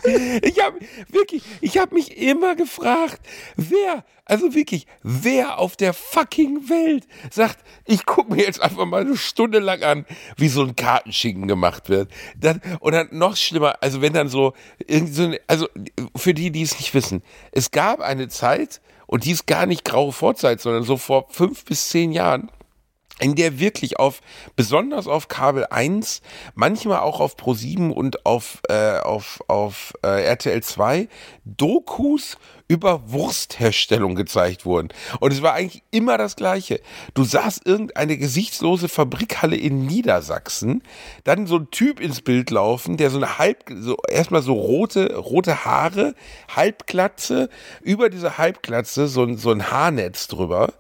Ich habe wirklich, ich habe mich immer gefragt, wer, also wirklich, wer auf der fucking Welt sagt, ich gucke mir jetzt einfach mal eine Stunde lang an, wie so ein Kartenschinken gemacht wird. Dann, und dann noch schlimmer, also wenn dann so, also für die, die es nicht wissen, es gab eine Zeit, und die ist gar nicht graue Vorzeit, sondern so vor fünf bis zehn Jahren, in der wirklich auf, besonders auf Kabel 1, manchmal auch auf Pro 7 und auf, äh, auf, auf äh, RTL 2 Dokus über Wurstherstellung gezeigt wurden. Und es war eigentlich immer das Gleiche. Du sahst irgendeine gesichtslose Fabrikhalle in Niedersachsen, dann so ein Typ ins Bild laufen, der so eine halb, so erstmal so rote, rote Haare, Halbglatze, über diese Halbglatze so ein, so ein Haarnetz drüber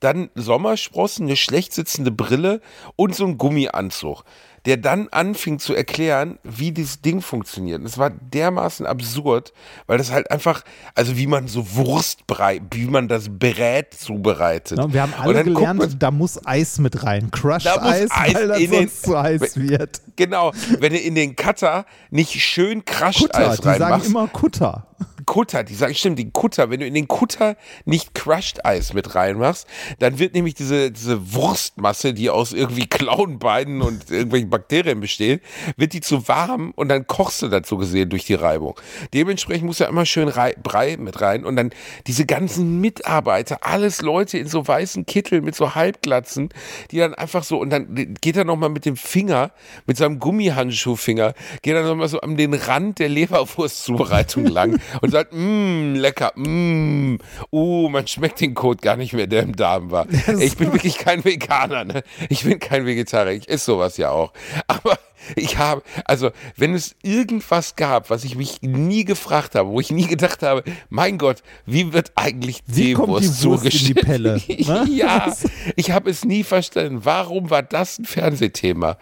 dann Sommersprossen, eine schlecht sitzende Brille und so ein Gummianzug, der dann anfing zu erklären, wie dieses Ding funktioniert. Und Es war dermaßen absurd, weil das halt einfach, also wie man so Wurstbrei, wie man das Brät zubereitet. Ja, wir haben Und alle gelernt, man- da muss Eis mit rein. Muss Eis, Eis weil das den- sonst zu heiß wird. Genau, wenn du in den Cutter nicht schön Crushed Kutter, Eis die sagen reinmachst. immer Kutter. Kutter, die sagen, stimmt, den Kutter, wenn du in den Kutter nicht Crushed Eis mit reinmachst, dann wird nämlich diese, diese Wurstmasse, die aus irgendwie Klauenbeinen und irgendwelchen Bakterien besteht, wird die zu warm und dann kochst du dazu gesehen durch die Reibung. Dementsprechend muss ja immer schön Rei Brei mit rein und dann diese ganzen Mitarbeiter, alles Leute in so weißen Kitteln mit so Halbglatzen, die dann einfach so und dann geht er nochmal mit dem Finger, mit seinem Gummihandschuhfinger, geht er nochmal so an den Rand der Leberwurstzubereitung lang [LAUGHS] und sagt, mmm, lecker, mmm, uh, man schmeckt den Kot gar nicht mehr, der im Darm war. [LAUGHS] Ich bin wirklich kein Veganer, ne? Ich bin kein Vegetarier, ich esse sowas ja auch. Aber ich habe, also, wenn es irgendwas gab, was ich mich nie gefragt habe, wo ich nie gedacht habe, mein Gott, wie wird eigentlich Wie die Wurst Wurst in die zugeschnitten? Pelle, [LAUGHS] ne? ja, ich habe es nie verstanden. Warum war das ein Fernsehthema?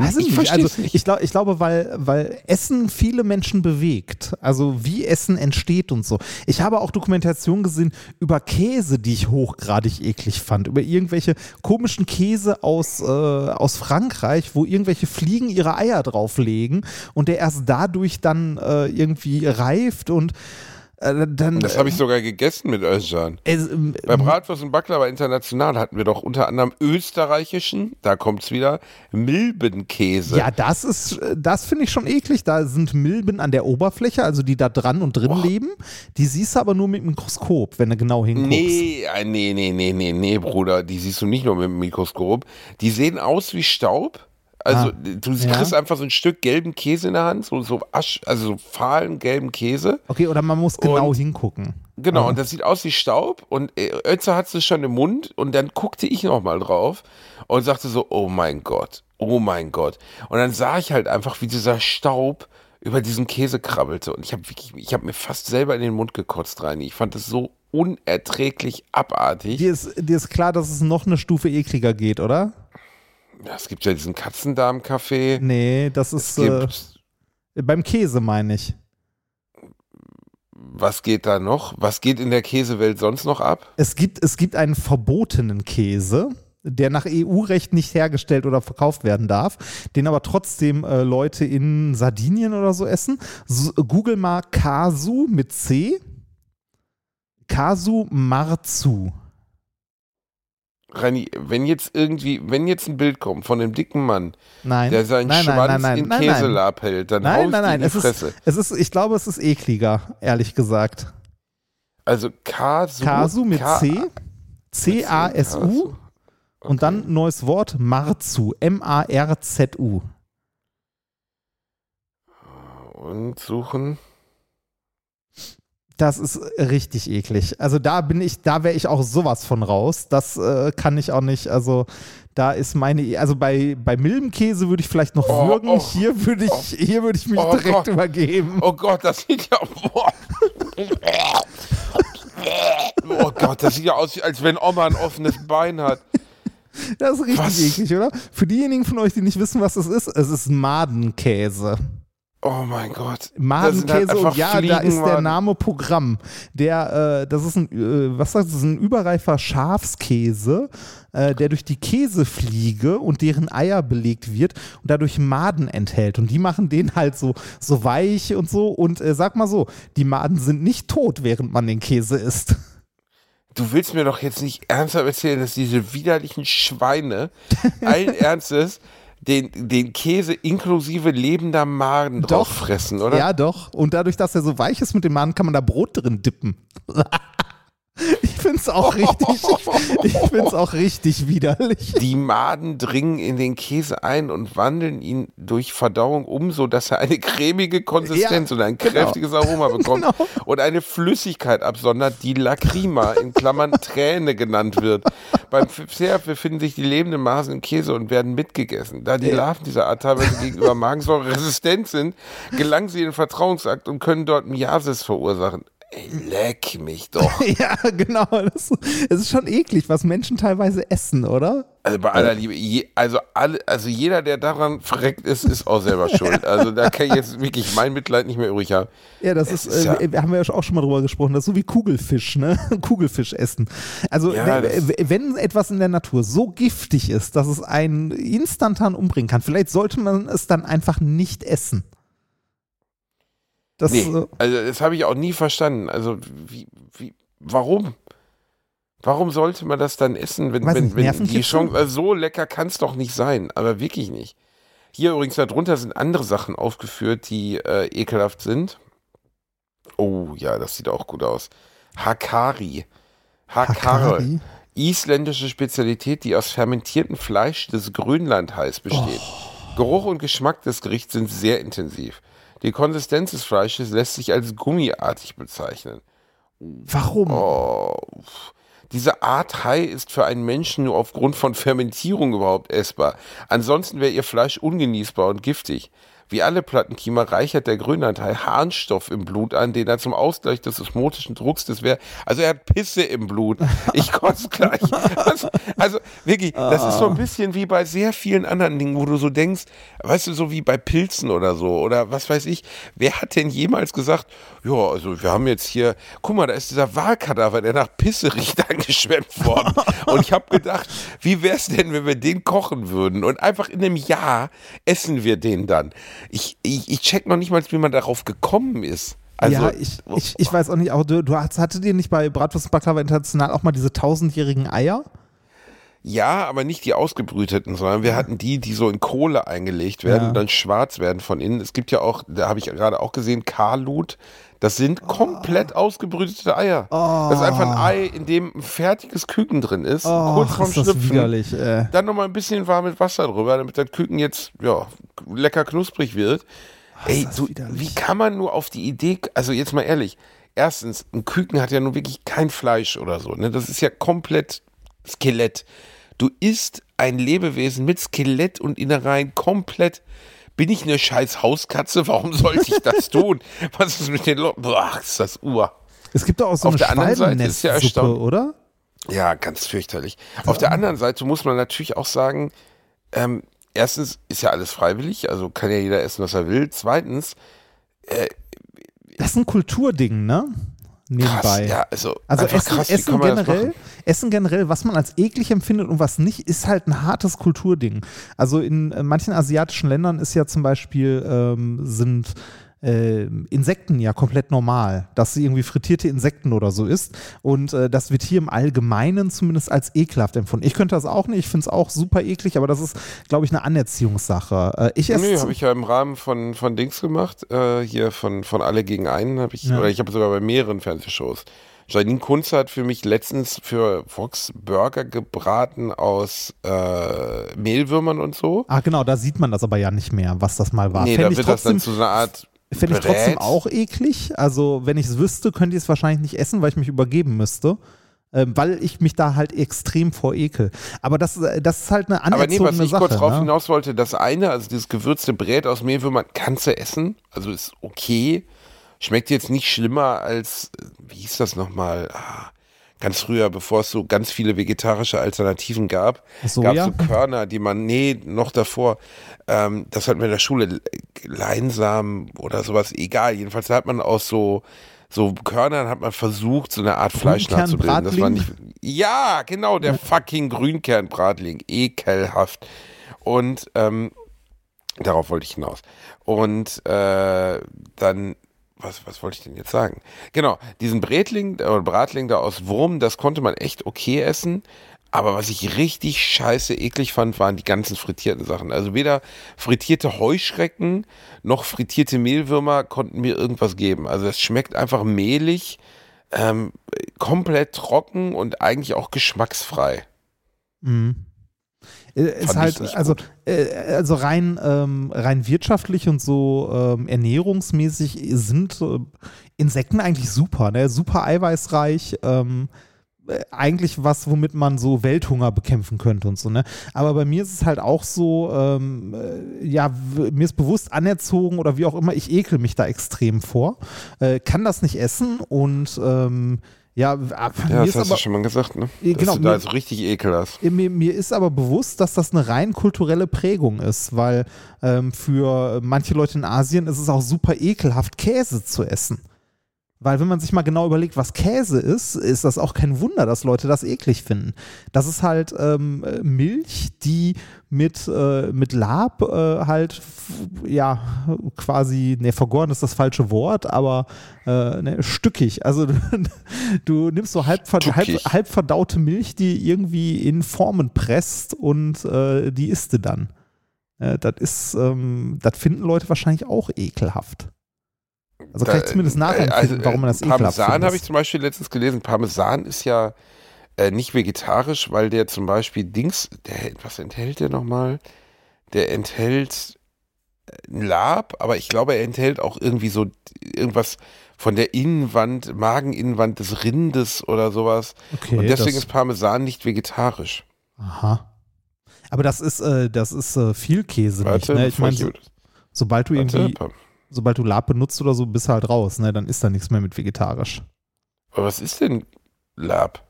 Weiß ich, ich nicht. Also nicht. ich, glaub, ich glaube, weil, weil Essen viele Menschen bewegt. Also wie Essen entsteht und so. Ich habe auch Dokumentationen gesehen über Käse, die ich hochgradig eklig fand. Über irgendwelche komischen Käse aus, äh, aus Frankreich, wo irgendwelche Fliegen ihre Eier drauflegen und der erst dadurch dann äh, irgendwie reift und äh, dann. Das habe ich sogar gegessen mit Özcan. äh, ähm, Bei Bratwurst und Baklava International hatten wir doch unter anderem österreichischen, da kommt's wieder, Milbenkäse. Ja, das ist, das finde ich schon eklig. Da sind Milben an der Oberfläche, also die da dran und drin leben. Die siehst du aber nur mit dem Mikroskop, wenn du genau hinguckst. Nee, äh, nee, nee, nee, nee, nee, Bruder, die siehst du nicht nur mit dem Mikroskop. Die sehen aus wie Staub. Also Ah, du ja. kriegst einfach so ein Stück gelben Käse in der Hand, so, so Asch, also so fahlen gelben Käse. Okay, oder man muss genau Und- hingucken. Genau, Ah. und das sieht aus wie Staub und äh, Ötzer hat es schon im Mund und dann guckte ich nochmal drauf und sagte so, oh mein Gott, oh mein Gott. Und dann sah ich halt einfach, wie dieser Staub über diesen Käse krabbelte und ich habe wirklich, ich habe mir fast selber in den Mund gekotzt rein. Ich fand das so unerträglich abartig. Dir ist, dir ist klar, dass es noch eine Stufe ekliger geht, oder? Ja, es gibt ja diesen Katzendarm-Kaffee. Nee, das ist äh, gibt, beim Käse, meine ich. was geht da noch? Was geht in der Käsewelt sonst noch ab? Es gibt, es gibt einen verbotenen Käse, der nach EU-Recht nicht hergestellt oder verkauft werden darf, den aber trotzdem äh, Leute in Sardinien oder so essen. S Google mal Kasu mit C. Kasu Marzu. Rani, wenn jetzt irgendwie, wenn jetzt ein Bild kommt von einem dicken Mann, Nein. der seinen nein, Schwanz nein, in nein, nein. Käselab hält, dann Nein, nein, nein. in die Es Fresse. ist, es ist, ich glaube, es ist ekliger, ehrlich gesagt. also Kasu. Kasu mit Ka- C, C-A-S-U Kasu. und dann neues Wort, Marzu, M-A-R-Z-U. Und suchen. Das ist richtig eklig. Also da bin ich, da wäre ich auch sowas von raus. Das äh, kann ich auch nicht. Also da ist meine, also bei, bei Milbenkäse würde ich vielleicht noch Oh, würgen. oh. hier würde ich, hier würde ich mich Oh direkt Gott. übergeben. Oh Gott, das sieht ja. Oh Gott, das sieht ja aus, als wenn Oma ein offenes Bein hat. Das ist richtig Was? eklig, oder? Für diejenigen von euch, die nicht wissen, was es ist, es ist Madenkäse. Oh mein Gott. Madenkäse halt und ja, da Fliegen, ist der. Name Programm. Der, äh, das ist ein, äh, was sagt, das ist ein überreifer Schafskäse, äh, der durch die Käsefliege und deren Eier belegt wird und dadurch Maden enthält. Und die machen den halt so, so weich und so. Und äh, sag mal so, die Maden sind nicht tot, während man den Käse isst. Du willst mir doch jetzt nicht ernsthaft erzählen, dass diese widerlichen Schweine [LAUGHS] allen Ernstes den, den Käse inklusive lebender Maden drauf fressen, oder? Ja, doch. Und dadurch, dass er so weich ist mit den Maden, kann man da Brot drin dippen. [LAUGHS] Ich find's auch richtig, ich find's auch richtig widerlich. Die Maden dringen in den Käse ein und wandeln ihn durch Verdauung um, sodass er eine cremige Konsistenz Ja, und ein genau. kräftiges Aroma bekommt Genau. und eine Flüssigkeit absondert, die Lacrima in Klammern Träne genannt wird. Beim Verzehr befinden sich die lebenden Masen im Käse und werden mitgegessen. Da die. Larven dieser Art teilweise gegenüber Magensäure [LAUGHS] resistent sind, gelangen sie in den Vertrauungsakt und können dort Miasis verursachen. Ey, leck mich doch. [LAUGHS] Ja, genau. Das, es ist schon eklig, was Menschen teilweise essen, oder? Also bei aller Liebe, je, also alle, also jeder, der daran verreckt ist, ist auch selber [LAUGHS] schuld. Also da kann ich jetzt wirklich mein Mitleid nicht mehr übrig haben. Ja, das Es ist, ist äh, haben wir ja auch schon mal drüber gesprochen, das ist so wie Kugelfisch, ne? [LAUGHS] Kugelfisch essen. Also Ja, wenn, das- wenn etwas in der Natur so giftig ist, dass es einen instantan umbringen kann, vielleicht sollte man es dann einfach nicht essen. Das, Nee, also das habe ich auch nie verstanden. Also wie, wie, warum? Warum sollte man das dann essen, wenn, wenn, nicht, wenn die? Chance, also so lecker kann es doch nicht sein, aber wirklich nicht. Hier übrigens darunter sind andere Sachen aufgeführt, die äh, ekelhaft sind. Oh ja, das sieht auch gut aus. Hakari. Hakari? Isländische Spezialität, die aus fermentiertem Fleisch des Grönlandhais besteht. Geruch und Geschmack des Gerichts sind sehr intensiv. Die Konsistenz des Fleisches lässt sich als gummiartig bezeichnen. Warum? Oh, diese Art Hai ist für einen Menschen nur aufgrund von Fermentierung überhaupt essbar. Ansonsten wäre ihr Fleisch ungenießbar und giftig. Wie alle Plattenkiemer reichert der Grönlandhai Harnstoff im Blut an, den er zum Ausgleich des osmotischen Drucks des Wehr. Also er hat Pisse im Blut. Ich kotze [LAUGHS] gleich. Also, also wirklich, das ist so ein bisschen wie bei sehr vielen anderen Dingen, wo du so denkst, weißt du, so wie bei Pilzen oder so oder was weiß ich. Wer hat denn jemals gesagt, ja, also wir haben jetzt hier, guck mal, da ist dieser Wahlkadaver, der nach Pisse riecht, [LAUGHS] angeschwemmt worden. Und ich habe gedacht, wie wäre es denn, wenn wir den kochen würden und einfach in einem Jahr essen wir den dann. Ich, ich, ich check noch nicht mal, wie man darauf gekommen ist. Also, ja, ich, ich, ich weiß auch nicht, auch du, du hast, hattet ihr nicht bei Bratwurst und Baklava International auch mal diese tausendjährigen Eier? Ja, aber nicht die ausgebrüteten, sondern wir hatten die, die so in Kohle eingelegt werden Ja. und dann schwarz werden von innen. Es gibt ja auch, da habe ich gerade auch gesehen, Karlut. Das sind komplett ausgebrütete Eier. Das ist einfach ein Ei, in dem ein fertiges Küken drin ist, Oh, kurz vorm Schlüpfen. widerlich. Äh. Dann nochmal ein bisschen warmes Wasser drüber, damit das Küken jetzt ja, lecker knusprig wird. Ey, das du, widerlich. wie kann man nur auf die Idee, also jetzt mal ehrlich, erstens, ein Küken hat ja nun wirklich kein Fleisch oder so, ne? Das ist ja komplett Skelett. Du isst ein Lebewesen mit Skelett und Innereien komplett. Bin ich eine scheiß Hauskatze? Warum sollte ich das [LAUGHS] tun? Was ist mit den Leuten? Boah, ist das Ur. Es gibt doch auch so Auf eine der anderen Seite ist ja erstaunlich- oder? Ja, ganz fürchterlich. Auf der anderen Seite muss man natürlich auch sagen, ähm, erstens ist ja alles freiwillig, also kann ja jeder essen, was er will. Zweitens, Das ist ein Kulturding, ne? Nebenbei. krass, ja, also, Also Essen, krass, Essen generell? Essen generell, was man als eklig empfindet und was nicht, ist halt ein hartes Kulturding. Also in äh, manchen asiatischen Ländern ist ja zum Beispiel ähm, sind äh, Insekten ja komplett normal, dass sie irgendwie frittierte Insekten oder so isst. Und äh, das wird hier im Allgemeinen zumindest als ekelhaft empfunden. Ich könnte das auch nicht, ich finde es auch super eklig, aber das ist, glaube ich, eine Anerziehungssache. Äh, ich esse. Nee, habe ich ja im Rahmen von, von Dings gemacht, äh, hier von, von Alle gegen einen habe ich, Ja. oder ich habe sogar bei mehreren Fernsehshows. Janine Kunze hat für mich letztens für Fox Burger gebraten aus äh, Mehlwürmern und so. Ah, genau, da sieht man das aber ja nicht mehr, was das mal war. nee, Fänd da wird das dann zu so einer Art Fände ich trotzdem auch eklig. Also, wenn ich es wüsste, könnte ich es wahrscheinlich nicht essen, weil ich mich übergeben müsste. Ähm, weil ich mich da halt extrem vor ekel. Aber das, äh, das ist halt eine Aber nee, was ich Sache. kurz drauf ne? hinaus wollte, das eine, also dieses gewürzte Brät aus Mehlwürmern, kannst du essen, also ist okay. Schmeckt jetzt nicht schlimmer als, äh, wie hieß das nochmal? Ah, ganz früher, bevor es so ganz viele vegetarische Alternativen gab, gab es so Körner, die man, nee, noch davor, ähm, das hatten wir in der Schule, Leinsamen oder sowas, egal. Jedenfalls hat man aus so, so Körnern hat man versucht, so eine Art Fleisch nachzubilden. Das war nicht, ja, genau, der fucking Grünkernbratling. Ekelhaft. Und ähm, darauf wollte ich hinaus. Und äh, dann, was, was wollte ich denn jetzt sagen? Genau, diesen Brätling oder Bratling da aus Wurm, das konnte man echt okay essen. Aber was ich richtig scheiße eklig fand, waren die ganzen frittierten Sachen. Also weder frittierte Heuschrecken noch frittierte Mehlwürmer konnten mir irgendwas geben. Also es schmeckt einfach mehlig, ähm, komplett trocken und eigentlich auch geschmacksfrei. Mhm. Äh, Ist ich halt, also, äh, also rein, ähm, rein wirtschaftlich und so ähm, ernährungsmäßig sind äh, Insekten eigentlich super, ne? Super eiweißreich. Ähm, äh, eigentlich was, womit man so Welthunger bekämpfen könnte und so, ne? Aber bei mir ist es halt auch so, ähm, äh, ja, mir ist bewusst anerzogen oder wie auch immer, ich ekel mich da extrem vor, äh, kann das nicht essen und ähm, ja, Ja, mir das ist hast aber, du schon mal gesagt, ne? Ja, Dass genau, du da mir- so richtig Ekel hast. mir, mir ist aber bewusst, dass das eine rein kulturelle Prägung ist, weil ähm, für manche Leute in Asien ist es auch super ekelhaft, Käse zu essen. Weil wenn man sich mal genau überlegt, was Käse ist, ist das auch kein Wunder, dass Leute das eklig finden. Das ist halt ähm, äh, Milch, die mit, äh, mit Lab äh, halt, ja, quasi, ne, vergoren ist das falsche Wort, aber äh, ne, stückig. Also du, [LAUGHS] du nimmst so halb, halb, halb verdaute Milch, die irgendwie in Formen presst und äh, die isst du dann. Äh, das ist, ähm, das finden Leute wahrscheinlich auch ekelhaft. Also kann ich zumindest nachempfinden, also, warum man das äh, ekelhaft Parmesan habe ich zum Beispiel letztens gelesen. Parmesan ist ja äh, nicht vegetarisch, weil der zum Beispiel Dings, der, was enthält der nochmal? Der enthält äh, ein Lab, aber ich glaube, er enthält auch irgendwie so irgendwas von der Innenwand, Mageninnenwand des Rindes oder sowas. Okay, Und deswegen ist Parmesan nicht vegetarisch. aha. Aber das ist, äh, das ist äh, viel Käse nicht, Warte, ne? Ich meine, so, sobald du warte, irgendwie, sobald du Lab benutzt oder so, bist du halt raus, ne? Dann ist da nichts mehr mit vegetarisch. aber was ist denn Lab?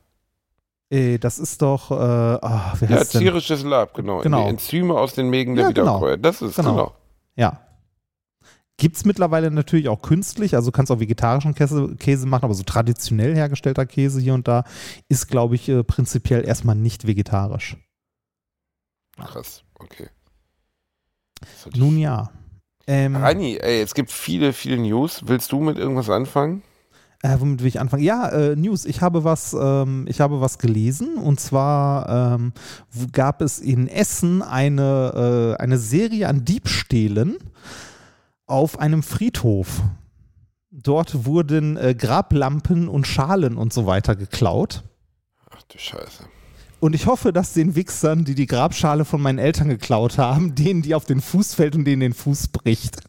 Äh, das ist doch, äh, ah, wie Ja, heißt denn? tierisches Lab, genau. Genau. Die Enzyme aus den Mägen der Ja, genau. Wiederkäuer. Das ist Genau. genau. Ja. Gibt es mittlerweile natürlich auch künstlich, also kannst auch vegetarischen Käse, Käse machen, aber so traditionell hergestellter Käse hier und da ist, glaube ich, äh, prinzipiell erstmal nicht vegetarisch. Krass, okay. Nun ja. Ähm, Reini, ey, es gibt viele, viele News. Willst du mit irgendwas anfangen? Äh, womit will ich anfangen? Ja, äh, News. Ich habe was, ähm, ich habe was gelesen und zwar ähm, gab es in Essen eine, äh, eine Serie an Diebstählen auf einem Friedhof. Dort wurden äh, Grablampen und Schalen und so weiter geklaut. Ach du Scheiße. Und ich hoffe, dass den Wichsern, die die Grabschale von meinen Eltern geklaut haben, denen die auf den Fuß fällt und denen den Fuß bricht.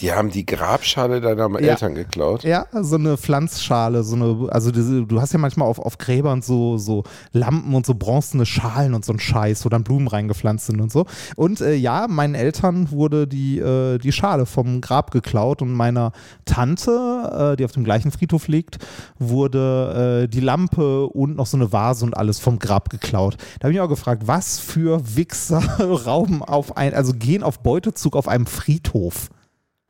Die haben die Grabschale deiner Ja. Eltern geklaut. Ja, so eine Pflanzschale, so eine, also diese, du hast ja manchmal auf, auf Gräbern so, so Lampen und so bronzene Schalen und so ein Scheiß, wo dann Blumen reingepflanzt sind und so. Und äh, ja, meinen Eltern wurde die, äh, die Schale vom Grab geklaut und meiner Tante, äh, die auf dem gleichen Friedhof liegt, wurde äh, die Lampe und noch so eine Vase und alles vom Grab geklaut. Da habe ich mich auch gefragt, was für Wichser [LAUGHS] rauben auf ein, also gehen auf Beutezug auf einem Friedhof.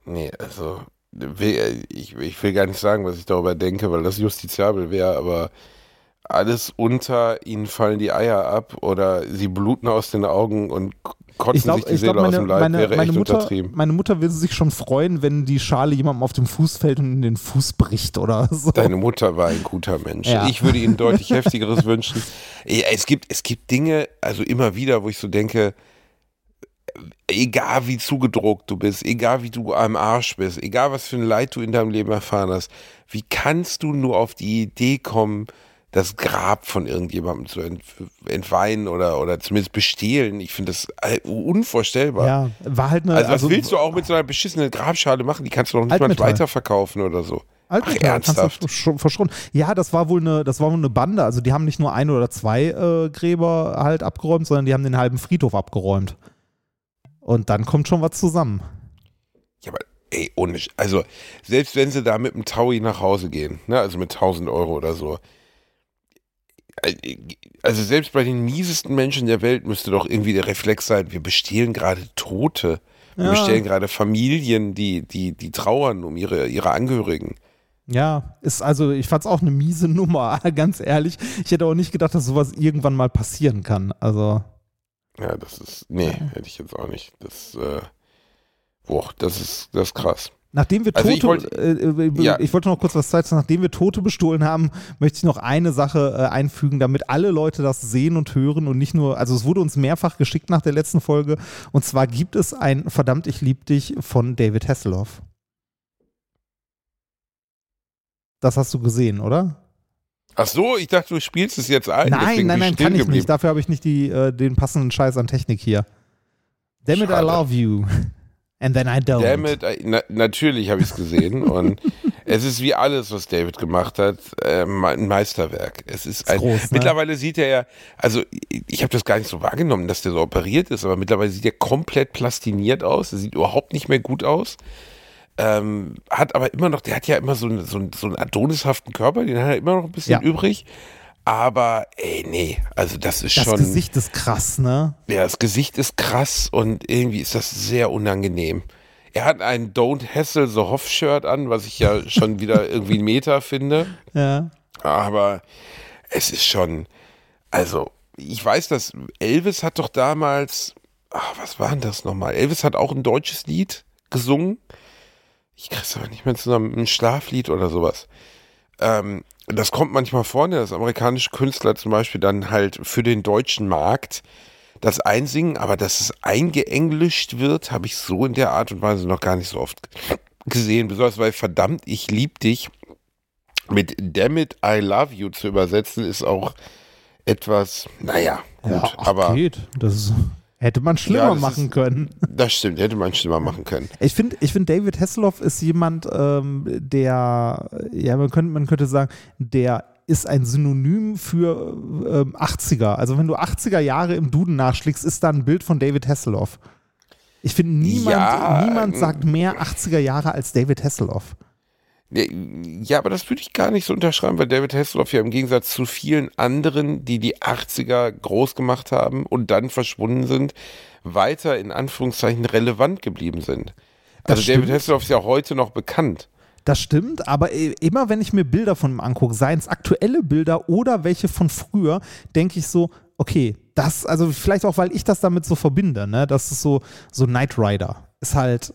Nee, also will- ich, ich will gar nicht sagen, was ich darüber denke, weil das justiziabel wäre, aber alles unter, ihnen fallen die Eier ab oder sie bluten aus den Augen und kotzen Ich glaube, sich die Seele glaub, aus meine, dem Leib, meine, wäre meine, echt Mutter, untertrieben. meine Mutter will sich schon freuen, wenn die Schale jemandem auf dem Fuß fällt und in den Fuß bricht oder [LAUGHS] so. Deine Mutter war ein guter Mensch. Ja. Ich würde ihnen [LAUGHS] deutlich heftigeres wünschen. Es gibt, es gibt Dinge, also immer wieder, wo ich so denke, egal wie zugedruckt du bist, egal wie du am Arsch bist, egal was für ein Leid du in deinem Leben erfahren hast, wie kannst du nur auf die Idee kommen, das Grab von irgendjemandem zu ent entweihen oder, oder zumindest bestehlen? Ich finde das äh, unvorstellbar. Ja, war halt eine. Also, was willst du auch mit so einer beschissenen Grabschale machen? Die kannst du doch nicht mal Altmetall. weiterverkaufen oder so. Altmetall, Ach, ernsthaft? verschrotten. Ja, das war wohl eine, das war wohl eine Bande. Also die haben nicht nur ein oder zwei äh, Gräber halt abgeräumt, sondern die haben den halben Friedhof abgeräumt. Und dann kommt schon was zusammen. Ja, aber ey, ohne, also selbst wenn sie da mit einem Taui nach Hause gehen, ne, also mit 1000 Euro oder so, also selbst bei den miesesten Menschen der Welt müsste doch irgendwie der Reflex sein, wir bestehlen gerade Tote. Wir Ja. bestehlen gerade Familien, die, die, die trauern um ihre, ihre Angehörigen. Ja, ist also, ich fand's auch eine miese Nummer, [LAUGHS] ganz ehrlich. Ich hätte auch nicht gedacht, dass sowas irgendwann mal passieren kann. Also, Ja, das ist, nee, hätte ich jetzt auch nicht. Das, äh, boah, das ist, das ist krass. nachdem wir Also ich Tote, wollt- äh, äh, Ja. ich wollte noch kurz was sagen, nachdem wir Tote bestohlen haben, möchte ich noch eine Sache äh, einfügen, damit alle Leute das sehen und hören und nicht nur, also es wurde uns mehrfach geschickt nach der letzten Folge und zwar gibt es ein Verdammt, ich lieb dich von David Hasselhoff. Das hast du gesehen, oder? Ach so, ich dachte, du spielst es jetzt ein. nein, nein, nein, kann ich geblieben. nicht. Dafür habe ich nicht die, äh, den passenden Scheiß an Technik hier. Damn it, I love you. [LAUGHS] And then I don't. Damn it, äh, na, natürlich habe ich es gesehen [LAUGHS] und es ist wie alles, was David gemacht hat, äh, ein Meisterwerk. Es ist, ein, groß, ne? mittlerweile sieht er ja, also ich, ich habe das gar nicht so wahrgenommen, dass der so operiert ist, aber mittlerweile sieht er komplett plastiniert aus. Er sieht überhaupt nicht mehr gut aus. Ähm, hat aber immer noch, der hat ja immer so, einen- so, einen- so einen adonishaften Körper, den hat er immer noch ein bisschen Ja. übrig. Aber ey, nee, also das ist Das schon. Gesicht ist krass, ne? Ja, das Gesicht ist krass und irgendwie ist das sehr unangenehm. Er hat ein Don't Hassle the Hoff Shirt an, was ich ja [LAUGHS] schon wieder irgendwie ein Meta finde. Ja. Aber es ist schon, also ich weiß, dass Elvis hat doch damals, ach, was war denn das nochmal? Elvis hat auch ein deutsches Lied gesungen. Ich krieg's aber nicht mehr zusammen, ein Schlaflied oder sowas. Ähm, das kommt manchmal vor, ne, dass amerikanische Künstler zum Beispiel dann halt für den deutschen Markt das einsingen, aber dass es eingeenglischt wird, habe ich so in der Art und Weise noch gar nicht so oft gesehen. Besonders weil verdammt, ich lieb dich mit Damn it, I love you zu übersetzen, ist auch etwas, naja, gut, ja ach, aber geht. Das ist, hätte man schlimmer Ja, machen ist- können. das stimmt, hätte man schlimmer machen können. Ich finde, ich find David Hasselhoff ist jemand, ähm, der, ja, man könnte, man könnte sagen, der ist ein Synonym für ähm, 80er. Also wenn du 80er Jahre im Duden nachschlägst, ist da ein Bild von David Hasselhoff. Ich finde, niemand, Ja, niemand sagt mehr 80er Jahre als David Hasselhoff. Ja, aber das würde ich gar nicht so unterschreiben, weil David Hasselhoff ja im Gegensatz zu vielen anderen, die die 80er groß gemacht haben und dann verschwunden sind, weiter in Anführungszeichen relevant geblieben sind. Also David. Hasselhoff ist ja heute noch bekannt. Das stimmt, aber immer wenn ich mir Bilder von ihm angucke, seien es aktuelle Bilder oder welche von früher, denke ich so, okay, das, also vielleicht auch, weil ich das damit so verbinde, ne? Das ist so, so Knight Rider. Ist halt,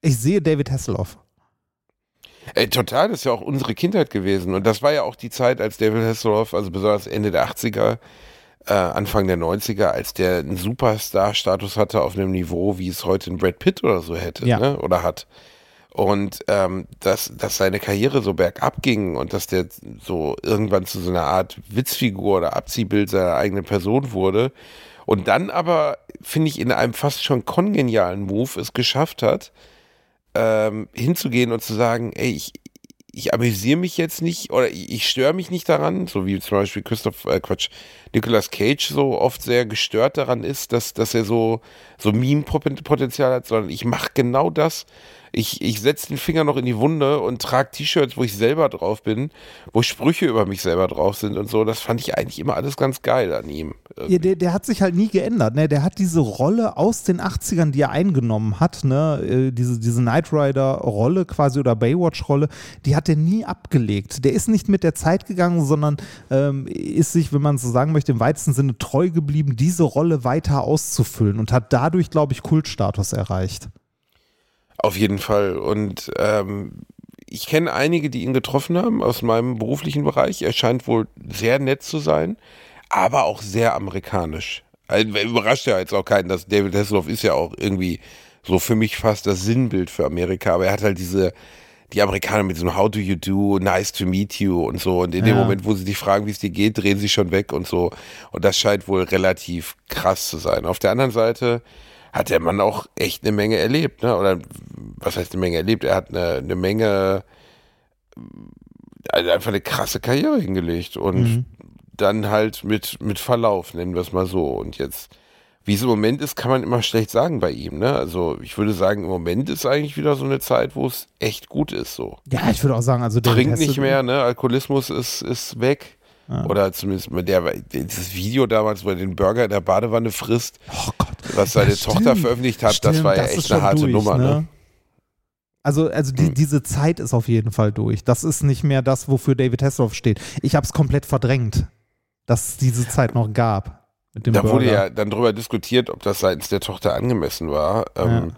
ich sehe David Hasselhoff. Ey, total, das ist ja auch unsere Kindheit gewesen. Und das war ja auch die Zeit, als David Hasselhoff, also besonders Ende der 80er, äh, Anfang der 90er, als der einen Superstar-Status hatte auf einem Niveau, wie es heute ein Brad Pitt oder so hätte, Ja. ne? oder hat. Und ähm, dass, dass seine Karriere so bergab ging und dass der so irgendwann zu so einer Art Witzfigur oder Abziehbild seiner eigenen Person wurde. Und dann aber, finde ich, in einem fast schon kongenialen Move es geschafft hat, ähm, hinzugehen und zu sagen, ey, ich, ich amüsiere mich jetzt nicht oder ich, ich störe mich nicht daran, so wie zum Beispiel Christoph, äh, Quatsch, Nicolas Cage so oft sehr gestört daran ist, dass, dass er so, so Meme-Potenzial hat, sondern ich mache genau das. Ich, ich setze den Finger noch in die Wunde und trage T-Shirts, wo ich selber drauf bin, wo Sprüche über mich selber drauf sind und so. Das fand ich eigentlich immer alles ganz geil an ihm. Ja, der, der hat sich halt nie geändert. Ne? Der hat diese Rolle aus den 80ern, die er eingenommen hat, ne? Äh, diese, diese Knight Rider-Rolle quasi oder Baywatch-Rolle, die hat er nie abgelegt. Der ist nicht mit der Zeit gegangen, sondern ähm, ist sich, wenn man so sagen möchte, im weitesten Sinne treu geblieben, diese Rolle weiter auszufüllen und hat dadurch, glaube ich, Kultstatus erreicht. Auf jeden Fall. Und ähm, ich kenne einige, die ihn getroffen haben aus meinem beruflichen Bereich. Er scheint wohl sehr nett zu sein, aber auch sehr amerikanisch. Also, überrascht ja jetzt auch keinen, dass David Hasselhoff ist ja auch irgendwie so für mich fast das Sinnbild für Amerika, aber er hat halt diese, die Amerikaner mit so einem How do you do, nice to meet you und so. Und in dem Moment, wo sie dich fragen, wie es dir geht, drehen sie schon weg und so. Und das scheint wohl relativ krass zu sein. Auf der anderen Seite hat der Mann auch echt eine Menge erlebt, ne? Oder was heißt eine Menge erlebt? Er hat eine, eine Menge, also einfach eine krasse Karriere hingelegt und mhm. dann halt mit, mit Verlauf, nennen wir es mal so. Und jetzt, wie es im Moment ist, kann man immer schlecht sagen bei ihm, ne? Also ich würde sagen, im Moment ist eigentlich wieder so eine Zeit, wo es echt gut ist, so. Ja, ich würde auch sagen, also der Trinkt nicht mehr, ne? Alkoholismus ist, ist weg. Ja. Oder zumindest mit der, dieses Video damals, wo er den Burger in der Badewanne frisst, oh was seine Tochter veröffentlicht hat, stimmt, das war ja das echt eine harte durch, Nummer. Ne? ne? Also, also die, hm. diese Zeit ist auf jeden Fall durch. Das ist nicht mehr das, wofür David Hasselhoff steht. Ich habe es komplett verdrängt, dass es diese Zeit noch gab. da Burger. wurde ja dann darüber diskutiert, ob das seitens der Tochter angemessen war. Ähm, ja.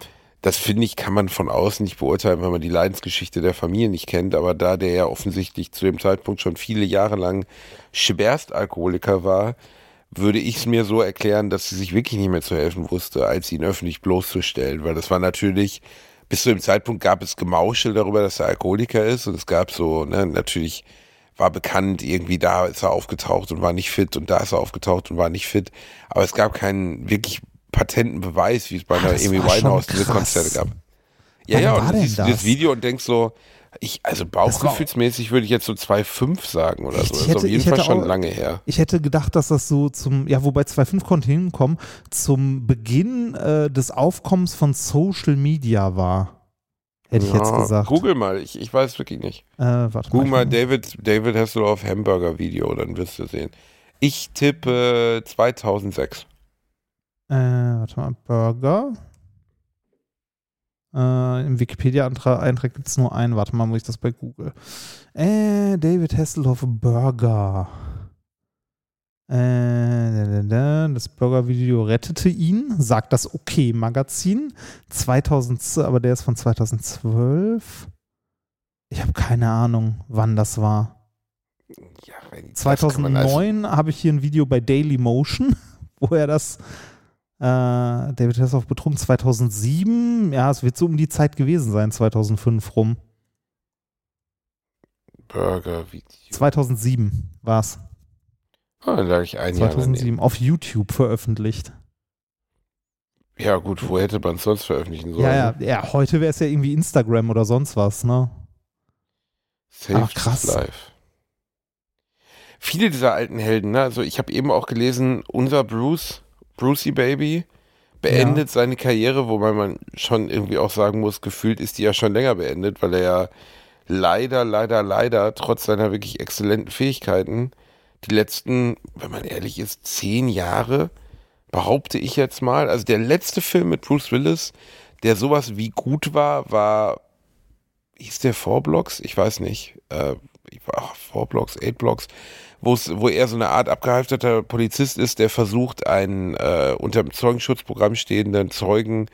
Das finde ich, kann man von außen nicht beurteilen, wenn man die Leidensgeschichte der Familie nicht kennt. Aber da der ja offensichtlich zu dem Zeitpunkt schon viele Jahre lang Schwerstalkoholiker war, würde ich es mir so erklären, dass sie sich wirklich nicht mehr zu helfen wusste, als ihn öffentlich bloßzustellen. Weil das war natürlich, bis zu dem Zeitpunkt gab es Gemauschel darüber, dass er Alkoholiker ist. Und es gab so, ne, natürlich war bekannt, irgendwie da ist er aufgetaucht und war nicht fit und da ist er aufgetaucht und war nicht fit. Aber es gab keinen wirklich patenten Beweis, wie es bei einer Amy Winehouse diese Konzerte gab. Ja, Wann ja, und du siehst das? das Video und denkst so, ich, also bauchgefühlsmäßig würde ich jetzt so 2,5 sagen oder so. Das ist auf jeden Fall schon auch, lange her. Ich hätte gedacht, dass das so zum, ja, wobei 2,5 konnte hinkommen, zum Beginn äh, des Aufkommens von Social Media war. Hätte ja, ich jetzt gesagt. Google mal, ich, ich weiß wirklich nicht. Äh, warte Google mal, mal David, David Hasselhoff Hamburger Video, dann wirst du sehen. Ich tippe 2006. Äh, warte mal, Burger. Äh, Im Wikipedia-Eintrag gibt es nur einen. Warte mal, muss ich das bei Google? Äh, David Hasselhoff Burger. Äh, das Burger-Video rettete ihn, sagt das OK-Magazin. 2000, aber der ist von 2012. Ich habe keine Ahnung, wann das war. Ja, 2009 habe ich hier ein Video bei Daily Motion, [LAUGHS] wo er das David Hasselhoff betrunken 2007. Ja, es wird so um die Zeit gewesen sein, 2005 rum. Burger Video. 2007 war es. Ah, dann lag ich ein 2007 auf YouTube veröffentlicht. Ja, gut, wo hätte man es sonst veröffentlichen sollen? Ja, ja, ja heute wäre es ja irgendwie Instagram oder sonst was, ne? Safe Ach, krass. Live. Viele dieser alten Helden, ne? Also ich habe eben auch gelesen, unser Bruce Brucey Baby beendet ja. seine Karriere, wobei man schon irgendwie auch sagen muss, gefühlt ist die ja schon länger beendet, weil er ja leider, leider, leider, trotz seiner wirklich exzellenten Fähigkeiten, die letzten, wenn man ehrlich ist, zehn Jahre, behaupte ich jetzt mal, also der letzte Film mit Bruce Willis, der sowas wie gut war, war, hieß der Four Blocks? Ich weiß nicht. Äh, Four Blocks, Eight Blocks wo er so eine Art abgehalfterter Polizist ist, der versucht, einen äh, unter dem Zeugenschutzprogramm stehenden Zeugen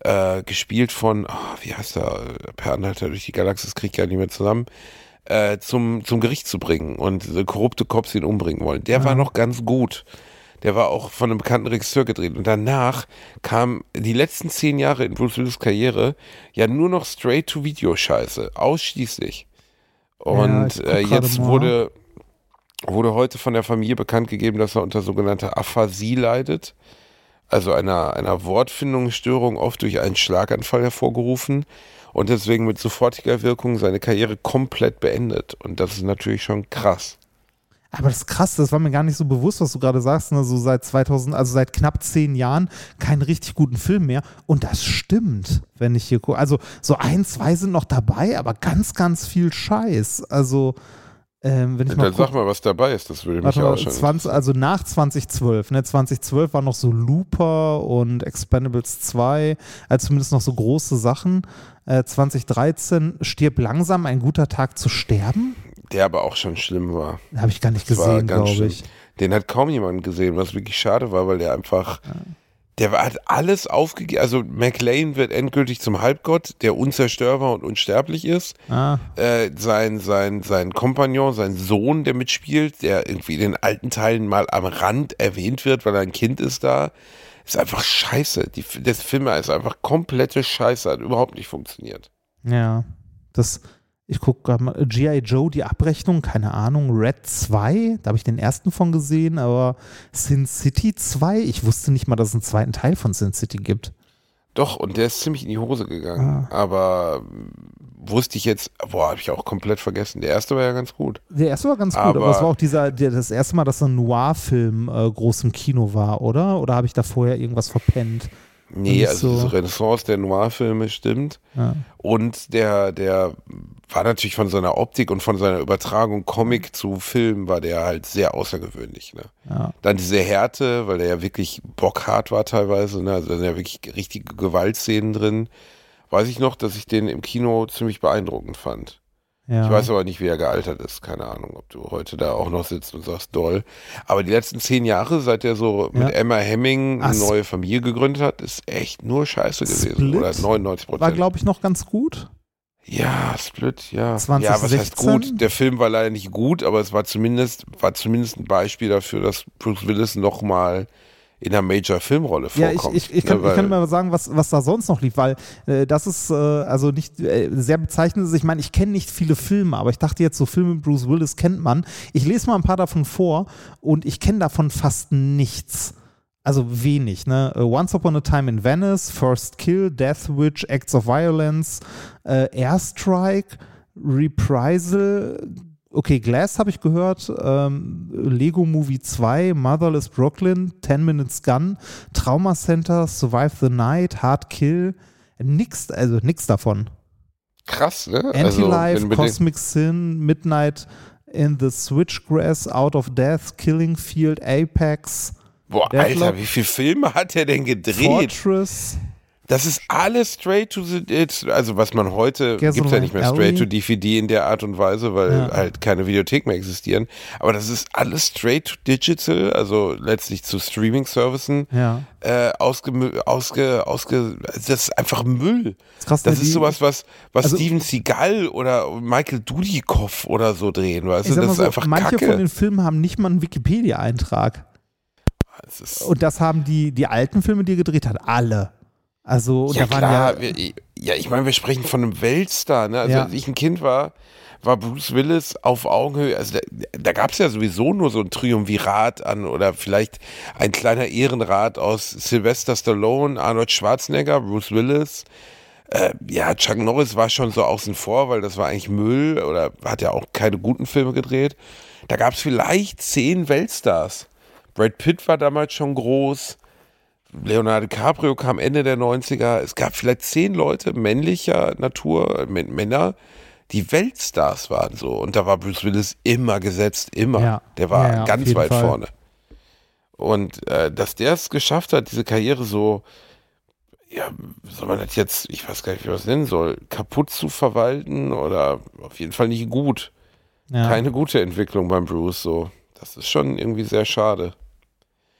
äh, gespielt von, oh, wie heißt er, Per Anhalter durch die Galaxis, krieg ich ja nicht mehr zusammen, äh, zum, zum Gericht zu bringen und korrupte Cops ihn umbringen wollen. Der ja. war noch ganz gut. Der war auch von einem bekannten Regisseur gedreht. Und danach kam die letzten zehn Jahre in Bruce Willis Karriere ja nur noch Straight-to-Video-Scheiße. Ausschließlich. Und ja, äh, jetzt wurde, wurde heute von der Familie bekannt gegeben, dass er unter sogenannter Aphasie leidet, also einer, einer Wortfindungsstörung, oft durch einen Schlaganfall hervorgerufen und deswegen mit sofortiger Wirkung seine Karriere komplett beendet. Und das ist natürlich schon krass. Aber das ist krass, das war mir gar nicht so bewusst, was du gerade sagst. Ne? So seit 2000, also seit knapp zehn Jahren keinen richtig guten Film mehr. Und das stimmt, wenn ich hier gucke. Also so ein, zwei sind noch dabei, aber ganz, ganz viel Scheiß. Also ähm, wenn ich Dann mal sag guck, mal, was dabei ist, das würde mich warte ja auch schon. 20, also nach 2012, ne? 2012 war noch so Looper und Expendables 2, also zumindest noch so große Sachen. Äh, 2013 stirb langsam, ein guter Tag zu sterben. Der aber auch schon schlimm war. Habe ich gar nicht Das gesehen, glaube ich. Den hat kaum jemand gesehen, was wirklich schade war, weil der einfach, der hat alles aufgegeben. Also McLean wird endgültig zum Halbgott, der unzerstörbar und unsterblich ist. Ah, Äh, sein, sein, sein Kompagnon, sein Sohn, der mitspielt, der irgendwie in den alten Teilen mal am Rand erwähnt wird, weil er ein Kind ist da, ist einfach scheiße. Die, das Film ist einfach komplette Scheiße, hat überhaupt nicht funktioniert. ja. Das, ich gucke gerade mal, G.I. Joe, die Abrechnung, keine Ahnung, Red 2, da habe ich den ersten von gesehen, aber Sin City 2, ich wusste nicht mal, dass es einen zweiten Teil von Sin City gibt. Doch, und der ist ziemlich in die Hose gegangen. Aber ähm, wusste ich jetzt, boah, habe ich auch komplett vergessen. Der erste war ja ganz gut. Der erste war ganz gut, aber, Aber- es war auch dieser, der, das erste Mal, dass ein Noir-Film äh, groß im Kino war, oder? Oder habe ich da vorher irgendwas verpennt? Nee, also so- diese Renaissance der Noir-Filme stimmt. Ja. Und der, der war natürlich von seiner Optik und von seiner Übertragung Comic zu Film war der halt sehr außergewöhnlich. Ne? Ja. Dann diese Härte, weil der ja wirklich bockhart war teilweise, ne? also da sind ja wirklich richtige Gewaltszenen drin. Weiß ich noch, dass ich den im Kino ziemlich beeindruckend fand. Ja. Ich weiß aber nicht, wie er gealtert ist. Keine Ahnung, ob du heute da auch noch sitzt und sagst, doll. Aber die letzten zehn Jahre, seit er so mit Ja. Emma Hemming Ach, eine neue Familie gegründet hat, ist echt nur Scheiße gewesen. Split Oder 99 war, Prozent. glaube ich, noch ganz gut. Ja, Split, ja. Ja, was 2016? heißt gut? Der Film war leider nicht gut, aber es war zumindest, war zumindest ein Beispiel dafür, dass Bruce Willis nochmal in einer Major-Filmrolle Ja, vorkommt. ich, ich, ich, Ne, kann, ich weil- kann mal sagen, was, was da sonst noch lief, weil äh, das ist äh, also nicht äh, sehr bezeichnend. Ich meine, ich kenne nicht viele Filme, aber ich dachte jetzt, so Filme mit Bruce Willis kennt man. Ich lese mal ein paar davon vor und ich kenne davon fast nichts. Also wenig, ne? Äh, Once Upon a Time in Venice, First Kill, Death Witch, Acts of Violence, äh, Airstrike, Reprisal, okay, Glass habe ich gehört, ähm, Lego Movie 2, Motherless Brooklyn, 10 Minutes Gun, Trauma Center, Survive the Night, Hard Kill, nix, also nix davon. krass, ne? Anti-Life, wenn wir den- Cosmic Sin, Midnight in the Switchgrass, Out of Death, Killing Field, Apex, Boah, Deadlock. Alter, wie viel Filme hat er denn gedreht? Fortress, Das ist alles straight to the, also was man heute, Gasoline gibt's ja nicht mehr straight Alley. to DVD in der Art und Weise, weil Ja. halt keine Videotheken mehr existieren. Aber das ist alles straight to digital, also letztlich zu Streaming-Servicen, ja. äh, ausge, ausge, ausge, das ist einfach Müll. Ist krass, Das ist sowas, was, was also- Steven Seagal oder Michael Dudikoff oder so drehen, weißt du? Das ist so, einfach manche Kacke. von den Filmen haben nicht mal einen Wikipedia-Eintrag. Das Und das haben die, die alten Filme, die er gedreht hat, alle. Also, ja da waren klar, ja, wir, ja, ich meine, wir sprechen von einem Weltstar, ne? Also Ja. als ich ein Kind war, war Bruce Willis auf Augenhöhe, also da, da gab es ja sowieso nur so ein Triumvirat an oder vielleicht ein kleiner Ehrenrat aus Sylvester Stallone, Arnold Schwarzenegger, Bruce Willis. Äh, ja, Chuck Norris war schon so außen vor, weil das war eigentlich Müll oder hat ja auch keine guten Filme gedreht. Da gab es vielleicht zehn Weltstars. Brad Pitt war damals schon groß. Leonardo DiCaprio kam Ende der 90er. Es gab vielleicht zehn Leute männlicher Natur, Männer, die Weltstars waren so. Und da war Bruce Willis immer gesetzt, immer. Ja. Der war Ja, ganz weit Fall. vorne. Und äh, dass der es geschafft hat, diese Karriere so, ja, soll man das jetzt, ich weiß gar nicht, wie man es nennen soll, kaputt zu verwalten oder auf jeden Fall nicht gut. ja, Keine gute Entwicklung beim Bruce so. Das ist schon irgendwie sehr schade.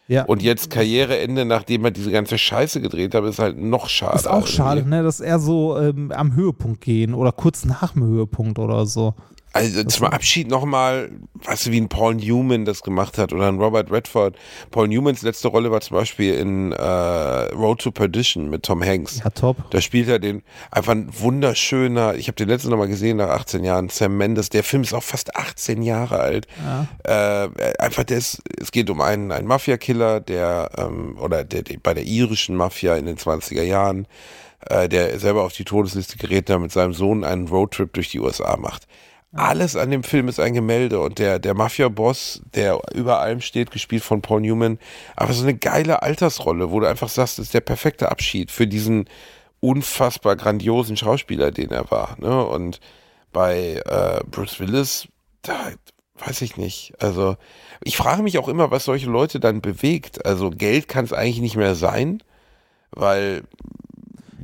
Ja. Und jetzt Karriereende, nachdem er diese ganze Scheiße gedreht hat, ist halt noch schade. ist auch schade, irgendwie. ne, dass er so ähm, am Höhepunkt gehen oder kurz nach dem Höhepunkt oder so. Also zum Abschied nochmal, weißt du, wie ein Paul Newman das gemacht hat oder ein Robert Redford. Paul Newmans letzte Rolle war zum Beispiel in äh, Road to Perdition mit Tom Hanks. Ja, top. Da spielt er den einfach ein wunderschöner, ich habe den letzten nochmal gesehen nach 18 Jahren, Sam Mendes. Der Film ist auch fast 18 Jahre alt. Ja. Äh, einfach das, es geht um einen, einen Mafia-Killer, der, ähm, oder der, der bei der irischen Mafia in den 20er Jahren, äh, der selber auf die Todesliste gerät, der mit seinem Sohn einen Roadtrip durch die USA macht. Alles an dem Film ist ein Gemälde und der, der Mafia-Boss, der über allem steht, gespielt von Paul Newman, aber so eine geile Altersrolle, wo du einfach sagst, das ist der perfekte Abschied für diesen unfassbar grandiosen Schauspieler, den er war. Ne? Und bei äh, Bruce Willis, da weiß ich nicht. Also ich frage mich auch immer, was solche Leute dann bewegt. Also Geld kann es eigentlich nicht mehr sein, weil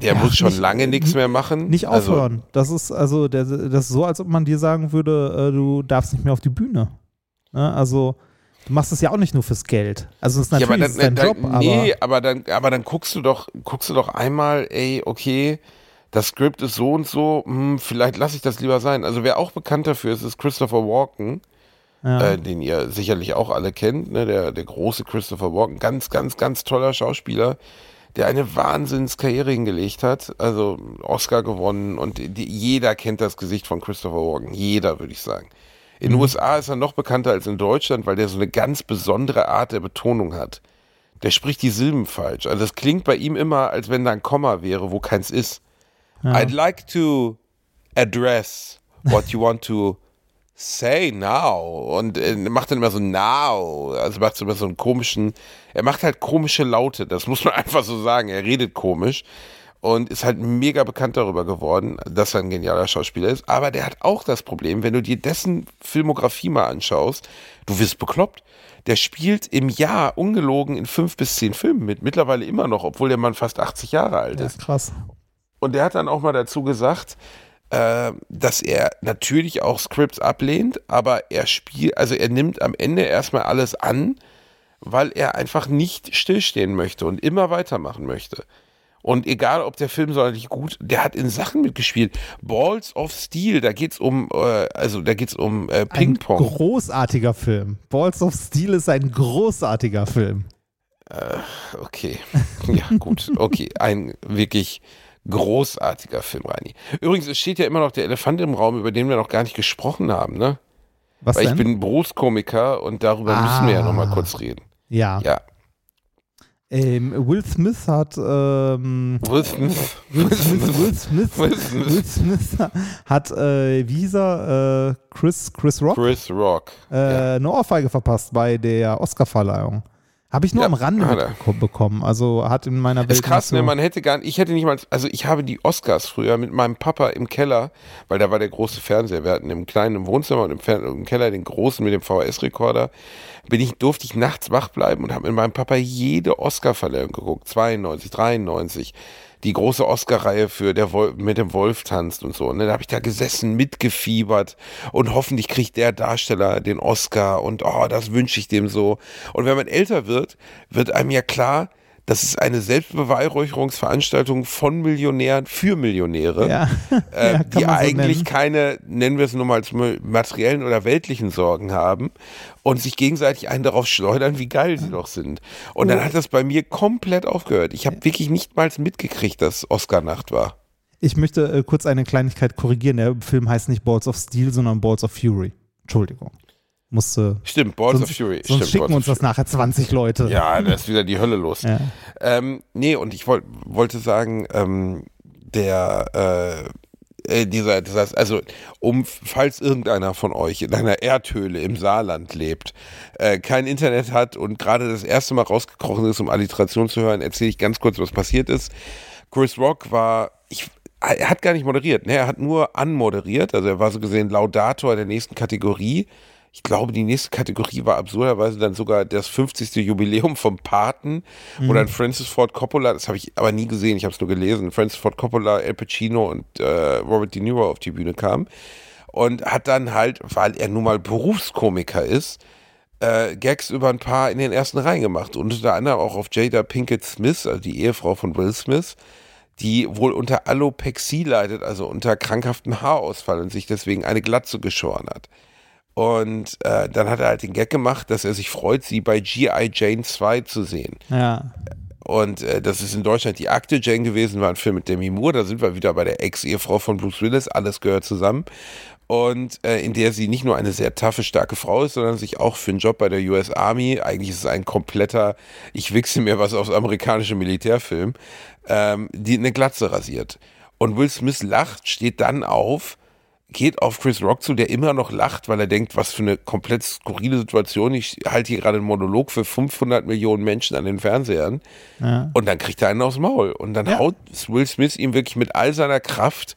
der Ja, muss schon nicht- lange nichts mehr machen. Nicht Also, aufhören. das ist also der, das ist so, als ob man dir sagen würde, äh, du darfst nicht mehr auf die Bühne. Ne? Also du machst es ja auch nicht nur fürs Geld. Also es ist ja, natürlich aber ist dann, dein dann, Job, nee, aber aber dann, aber dann guckst du doch, guckst du doch einmal, ey, okay, das Skript ist so und so, hm, vielleicht lasse ich das lieber sein. Also wer auch bekannt dafür ist, ist Christopher Walken. ja. äh, den ihr sicherlich auch alle kennt, ne? der, der große Christopher Walken, ganz, ganz, ganz toller Schauspieler, der eine Wahnsinnskarriere hingelegt hat, also Oscar gewonnen und die, jeder kennt das Gesicht von Christopher Walken, jeder würde ich sagen. In den USA ist er noch bekannter als in Deutschland, weil der so eine ganz besondere Art der Betonung hat. Der spricht die Silben falsch. Also das klingt bei ihm immer, als wenn da ein Komma wäre, wo keins ist. I'd like to address what you want to say now und äh, macht dann immer so now, also macht so immer so einen komischen, er macht halt komische Laute, das muss man [LAUGHS] einfach so sagen, er redet komisch und ist halt mega bekannt darüber geworden, dass er ein genialer Schauspieler ist, aber der hat auch das Problem, wenn du dir dessen Filmografie mal anschaust, du wirst bekloppt. Der spielt im Jahr ungelogen in fünf bis zehn Filmen mit, mittlerweile immer noch, obwohl der Mann fast 80 Jahre alt ja, ist. krass. Und der hat dann auch mal dazu gesagt, äh, dass er natürlich auch Scripts ablehnt, aber er spielt, also er nimmt am Ende erstmal alles an, weil er einfach nicht stillstehen möchte und immer weitermachen möchte. Und egal, ob der Film sonderlich gut, der hat in Sachen mitgespielt. Balls of Steel, da geht's um, äh, also da geht's um äh, Ein Ping-Pong. großartiger Film. Balls of Steel ist ein großartiger Film. Okay, [LAUGHS] ja gut, okay, ein wirklich großartiger Film, Reini. Übrigens, es steht ja immer noch der Elefant im Raum, über den wir noch gar nicht gesprochen haben, ne? Was Weil ich denn? bin Berufskomiker und darüber müssen wir ja noch mal Ah. kurz reden. ja. Ja, Ähm, Will Smith hat ähm, Will Smith. Will Smith, Will Smith, Will Smith. Will Smith hat, äh, er, äh, Chris, Chris Rock, Chris Rock. äh, ja. eine Ohrfeige verpasst bei der Oscarverleihung. Habe ich nur Ja, am Rande hat mitbekommen. Also hat in meiner Welt Ist krass, nicht ne? so- Man hätte gar nicht, ich hätte nicht mal, also ich habe die Oscars früher mit meinem Papa im Keller, weil da war der große Fernseher. Wir hatten im kleinen im Wohnzimmer und im, Fer im Keller den großen mit dem VHS-Rekorder. Bin ich, durfte ich nachts wach bleiben und habe mit meinem Papa jede Oscar-Verleihung geguckt. 92, 93. Die große Oscar-Reihe für der Wolf, mit dem Wolf tanzt und so. Und dann habe ich da gesessen, mitgefiebert und hoffentlich kriegt der Darsteller den Oscar und oh, das wünsche ich dem so. Und wenn man älter wird, wird einem ja klar, das ist eine Selbstbeweihräucherungsveranstaltung von Millionären für Millionäre, Ja, äh, [LAUGHS] ja, die so eigentlich nennen. keine, nennen wir es nur mal materiellen oder weltlichen Sorgen haben und sich gegenseitig einen darauf schleudern, wie geil sie doch sind. Und dann hat das bei mir komplett aufgehört. Ich habe wirklich nicht mal mitgekriegt, dass Oscar-Nacht war. Ich möchte äh, kurz eine Kleinigkeit korrigieren. Der Film heißt nicht Balls of Steel, sondern Balls of Fury. Entschuldigung. Musste. Stimmt, Balls sonst of Fury. sonst Stimmt, schicken Balls uns das nachher 20 Leute. Ja, da ist wieder die Hölle los. Ja. Ähm, nee, und ich wollt, wollte sagen, ähm, der, äh, äh, dieser, das heißt, also, um, falls irgendeiner von euch in einer Erdhöhle im Saarland lebt, äh, kein Internet hat und gerade das erste Mal rausgekrochen ist, um Alliteration zu hören, erzähle ich ganz kurz, was passiert ist. Chris Rock war, ich, er hat gar nicht moderiert, ne? er hat nur anmoderiert, also er war so gesehen Laudator der nächsten Kategorie. Ich glaube, die nächste Kategorie war absurderweise dann sogar das 50. Jubiläum vom Paten, wo dann Francis Ford Coppola, das habe ich aber nie gesehen, ich habe es nur gelesen, Francis Ford Coppola, Al Pacino und äh, Robert De Niro auf die Bühne kamen und hat dann halt, weil er nun mal Berufskomiker ist, äh, Gags über ein paar in den ersten Reihen gemacht und unter anderem auch auf Jada Pinkett Smith, also die Ehefrau von Will Smith, die wohl unter Alopexie leidet, also unter krankhaftem Haarausfall und sich deswegen eine Glatze geschoren hat. Und äh, dann hat er halt den Gag gemacht, dass er sich freut, sie bei G.I. Jane 2 zu sehen. ja. Und äh, das ist in Deutschland die Akte Jane gewesen, war ein Film mit Demi Moore. Da sind wir wieder bei der Ex-Ehefrau von Bruce Willis. Alles gehört zusammen. Und äh, in der sie nicht nur eine sehr taffe, starke Frau ist, sondern sich auch für einen Job bei der US Army, eigentlich ist es ein kompletter, ich wichse mir was aufs amerikanische Militärfilm, ähm, die eine Glatze rasiert. Und Will Smith lacht, steht dann auf, geht auf Chris Rock zu, der immer noch lacht, weil er denkt, was für eine komplett skurrile Situation. Ich halte hier gerade einen Monolog für 500 Millionen Menschen an den Fernsehern. Ja. Und dann kriegt er einen aufs Maul. Und dann Ja. haut Will Smith ihm wirklich mit all seiner Kraft,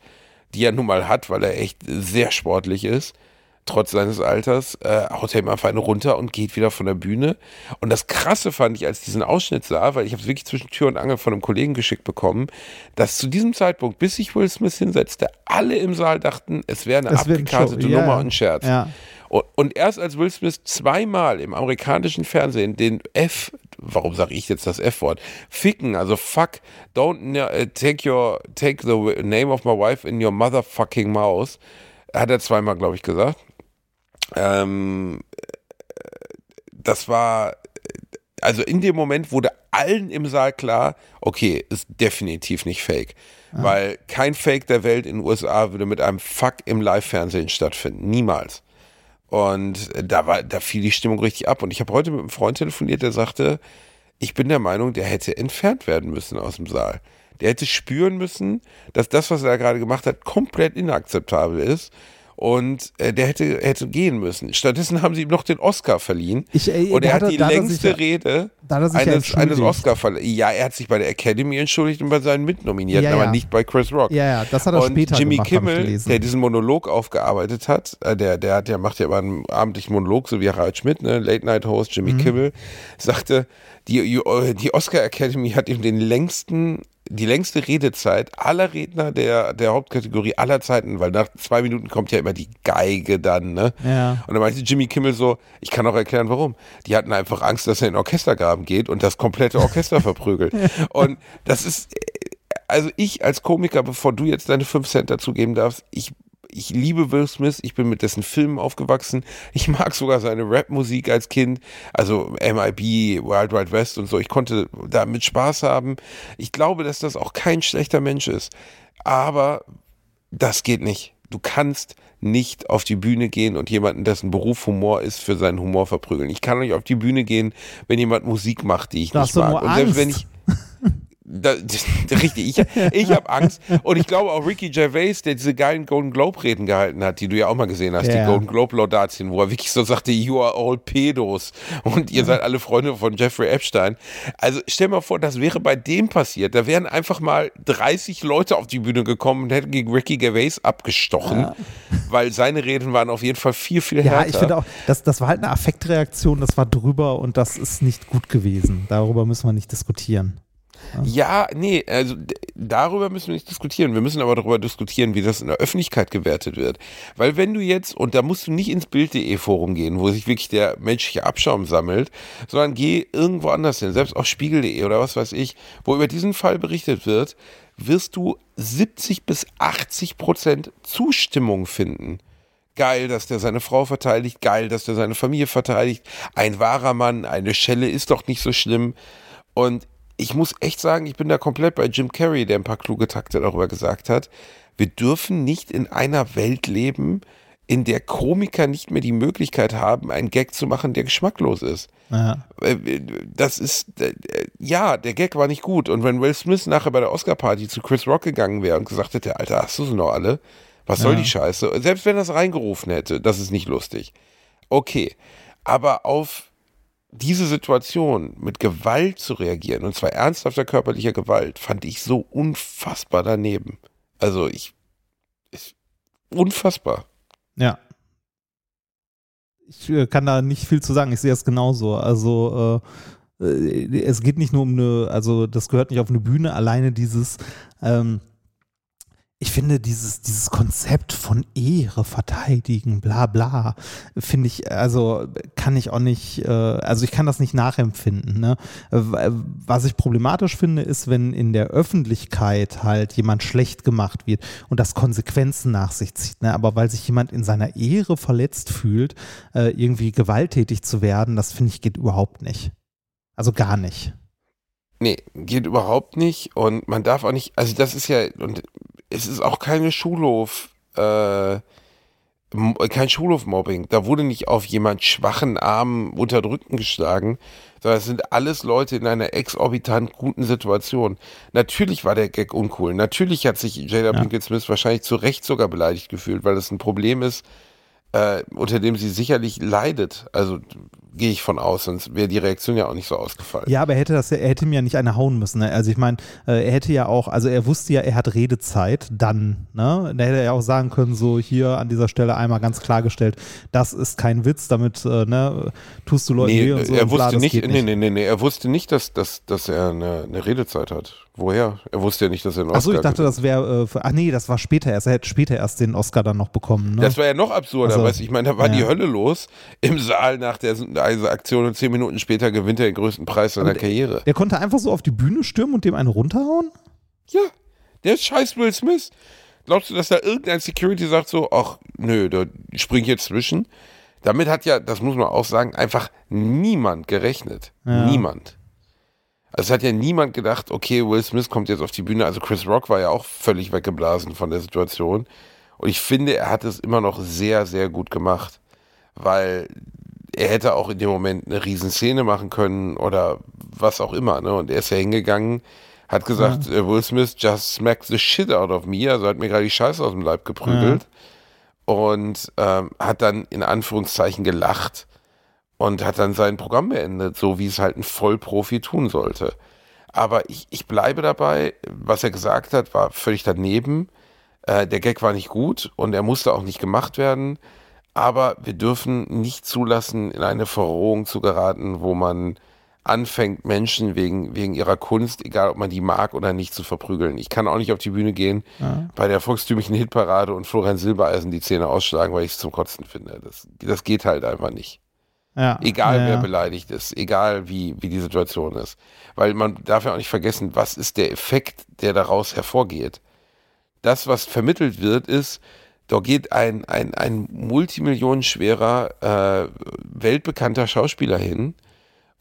die er nun mal hat, weil er echt sehr sportlich ist, trotz seines Alters, äh, haut er ihm einfach eine runter und geht wieder von der Bühne. Und das Krasse fand ich, als ich diesen Ausschnitt sah, weil ich habe es wirklich zwischen Tür und Angel von einem Kollegen geschickt bekommen, dass zu diesem Zeitpunkt, bis sich Will Smith hinsetzte, alle im Saal dachten, es wäre eine Es abgekartete. Ja, Nummer und Scherz. Ja. Und, und erst als Will Smith zweimal im amerikanischen Fernsehen den F, warum sage ich jetzt das F-Wort, ficken, also fuck, don't ne- äh, take your, take the name of my wife in your motherfucking mouth, hat er zweimal, glaube ich, gesagt. Ähm, äh, das war, also in dem Moment wurde allen im Saal klar, okay, ist definitiv nicht fake. Weil kein Fake der Welt in den USA würde mit einem Fuck im Live-Fernsehen stattfinden. Niemals. Und da war, da fiel die Stimmung richtig ab. Und ich habe heute mit einem Freund telefoniert, der sagte, ich bin der Meinung, der hätte entfernt werden müssen aus dem Saal. Der hätte spüren müssen, dass das, was er da gerade gemacht hat, komplett inakzeptabel ist. Und äh, der hätte, hätte gehen müssen. Stattdessen haben sie ihm noch den Oscar verliehen. Ich, äh, und er hat hat die sich längste ja- Rede sich ja eines, eines. Oscar verliehen. Ja, er hat sich bei der Academy entschuldigt und bei seinen Mitnominierten, Ja, aber ja. nicht bei Chris Rock. Ja, ja, das hat er und später Jimmy gemacht, Kimmel, der diesen Monolog aufgearbeitet hat, äh, der, der hat ja, macht ja immer einen abendlichen Monolog, so wie Harald Schmidt, ne, Late Night Host Jimmy Mhm. Kimmel, sagte, die, die Oscar Academy hat ihm den längsten, die längste Redezeit aller Redner der, der Hauptkategorie aller Zeiten, weil nach zwei Minuten kommt ja immer die Geige dann, ne? Ja. Und dann meinte Jimmy Kimmel so, ich kann auch erklären, warum. Die hatten einfach Angst, dass er in den Orchestergraben geht und das komplette Orchester [LAUGHS] verprügelt. Und das ist, also ich als Komiker, bevor du jetzt deine 5 Cent dazugeben darfst, ich, ich liebe Will Smith, ich bin mit dessen Filmen aufgewachsen. Ich mag sogar seine Rap-Musik als Kind, also MIB, Wild Wild West und so. Ich konnte damit Spaß haben. Ich glaube, dass das auch kein schlechter Mensch ist. Aber das geht nicht. Du kannst nicht auf die Bühne gehen und jemanden, dessen Beruf Humor ist, für seinen Humor verprügeln. Ich kann nicht auf die Bühne gehen, wenn jemand Musik macht, die ich Da nicht mag. und selbst wenn ich [LAUGHS] [LAUGHS] da, richtig, ich, ich habe Angst und ich glaube auch Ricky Gervais, der diese geilen Golden Globe Reden gehalten hat, die du ja auch mal gesehen hast, Ja. die Golden Globe Laudatien, wo er wirklich so sagte, you are all pedos und ihr seid alle Freunde von Jeffrey Epstein. Also stell mal vor, das wäre bei dem passiert, da wären einfach mal 30 Leute auf die Bühne gekommen und hätten gegen Ricky Gervais abgestochen, weil seine Reden waren auf jeden Fall viel, viel härter. Ja, ich finde auch, das, das war halt eine Affektreaktion, das war drüber und das ist nicht gut gewesen. Darüber müssen wir nicht diskutieren. Ja, nee, also darüber müssen wir nicht diskutieren. Wir müssen aber darüber diskutieren, wie das in der Öffentlichkeit gewertet wird. Weil wenn du jetzt, und da musst du nicht ins Bild.de Forum gehen, wo sich wirklich der menschliche Abschaum sammelt, sondern geh irgendwo anders hin, selbst auf Spiegel.de oder was weiß ich, wo über diesen Fall berichtet wird, wirst du 70 bis 80 Prozent Zustimmung finden. Geil, dass der seine Frau verteidigt, geil, dass der seine Familie verteidigt. Ein wahrer Mann, eine Schelle ist doch nicht so schlimm. Und ich muss echt sagen, ich bin da komplett bei Jim Carrey, der ein paar kluge Takte darüber gesagt hat. Wir dürfen nicht in einer Welt leben, in der Komiker nicht mehr die Möglichkeit haben, einen Gag zu machen, der geschmacklos ist. Ja. Äh, Das ist, äh, ja, der Gag war nicht gut. Und wenn Will Smith nachher bei der Oscar-Party zu Chris Rock gegangen wäre und gesagt hätte, Alter, hast du sie noch alle? Was soll Ja. die Scheiße? Selbst wenn er es reingerufen hätte, das ist nicht lustig. Okay, aber auf diese Situation mit Gewalt zu reagieren, und zwar ernsthafter körperlicher Gewalt, fand ich so unfassbar daneben. Also ich, ist unfassbar. Ja. Ich äh, kann da nicht viel zu sagen. Ich sehe es genauso. Also äh, äh, es geht nicht nur um eine, also das gehört nicht auf eine Bühne, alleine dieses, ähm, ich finde dieses, dieses Konzept von Ehre verteidigen, bla bla, finde ich, also kann ich auch nicht, äh, also ich kann das nicht nachempfinden. Ne? Was ich problematisch finde, ist, wenn in der Öffentlichkeit halt jemand schlecht gemacht wird und das Konsequenzen nach sich zieht. Ne? Aber weil sich jemand in seiner Ehre verletzt fühlt, äh, irgendwie gewalttätig zu werden, das finde ich geht überhaupt nicht. Also gar nicht. Nee, geht überhaupt nicht. Und man darf auch nicht, also das ist ja, und es ist auch keine Schulhof, äh, Kein Schulhofmobbing. Da wurde nicht auf jemand schwachen, armen, unterdrückten geschlagen, sondern es sind alles Leute in einer exorbitant guten Situation. Natürlich war der Gag uncool. Natürlich hat sich Jada Pinkett Smith wahrscheinlich zu Recht sogar beleidigt gefühlt, weil das ein Problem ist, äh, unter dem sie sicherlich leidet. Also gehe ich von aus, sonst wäre die Reaktion ja auch nicht so ausgefallen. Ja, aber er hätte das ja, er hätte mir ja nicht eine hauen müssen. Ne? Also ich meine, äh, er hätte ja auch, also er wusste ja, er hat Redezeit dann, ne? Da hätte er ja auch sagen können, so hier an dieser Stelle einmal ganz klargestellt, das ist kein Witz, damit äh, ne, tust du Leuten Nee, weh und so. er wusste das nicht, nee, nee, nee, nee, er wusste nicht, dass, dass, dass er eine, eine Redezeit hat. Woher? Er wusste ja nicht, dass er einen Oscar Achso, ich dachte, das wäre, äh, ach nee, das war später erst. Er hätte später erst den Oscar dann noch bekommen. Ne? Das war ja noch absurder, Also, weißt du, ich meine, da war ja. die Hölle los im Saal nach der Aktion und zehn Minuten später gewinnt er den größten Preis seiner Aber Karriere. der konnte einfach so auf die Bühne stürmen und dem einen runterhauen? Ja, der scheiß Will Smith. Glaubst du, dass da irgendein Security sagt so, ach nö, da spring ich jetzt zwischen? Damit hat ja, das muss man auch sagen, einfach niemand gerechnet. Ja. Niemand. Also es hat ja niemand gedacht, okay, Will Smith kommt jetzt auf die Bühne. Also Chris Rock war ja auch völlig weggeblasen von der Situation. Und ich finde, er hat es immer noch sehr, sehr gut gemacht. Weil er hätte auch in dem Moment eine Riesenszene machen können oder was auch immer. Ne? Und er ist ja hingegangen, hat gesagt, äh, Will Smith just smacked the shit out of me. Also hat mir gerade die Scheiße aus dem Leib geprügelt. Und ähm, hat dann in Anführungszeichen gelacht und hat dann sein Programm beendet, so wie es halt ein Vollprofi tun sollte. Aber ich, ich bleibe dabei, was er gesagt hat, war völlig daneben. Äh, der Gag war nicht gut und er musste auch nicht gemacht werden. Aber wir dürfen nicht zulassen, in eine Verrohung zu geraten, wo man anfängt, Menschen wegen, wegen ihrer Kunst, egal ob man die mag oder nicht, zu verprügeln. Ich kann auch nicht auf die Bühne gehen, bei der volkstümlichen Hitparade und Florian Silbereisen die Zähne ausschlagen, weil ich es zum Kotzen finde. Das, das geht halt einfach nicht. Ja. Egal ja, wer ja. beleidigt ist, egal wie, wie die Situation ist. Weil man darf ja auch nicht vergessen, was ist der Effekt, der daraus hervorgeht. Das, was vermittelt wird, ist, da geht ein, ein, ein multimillionenschwerer, äh, weltbekannter Schauspieler hin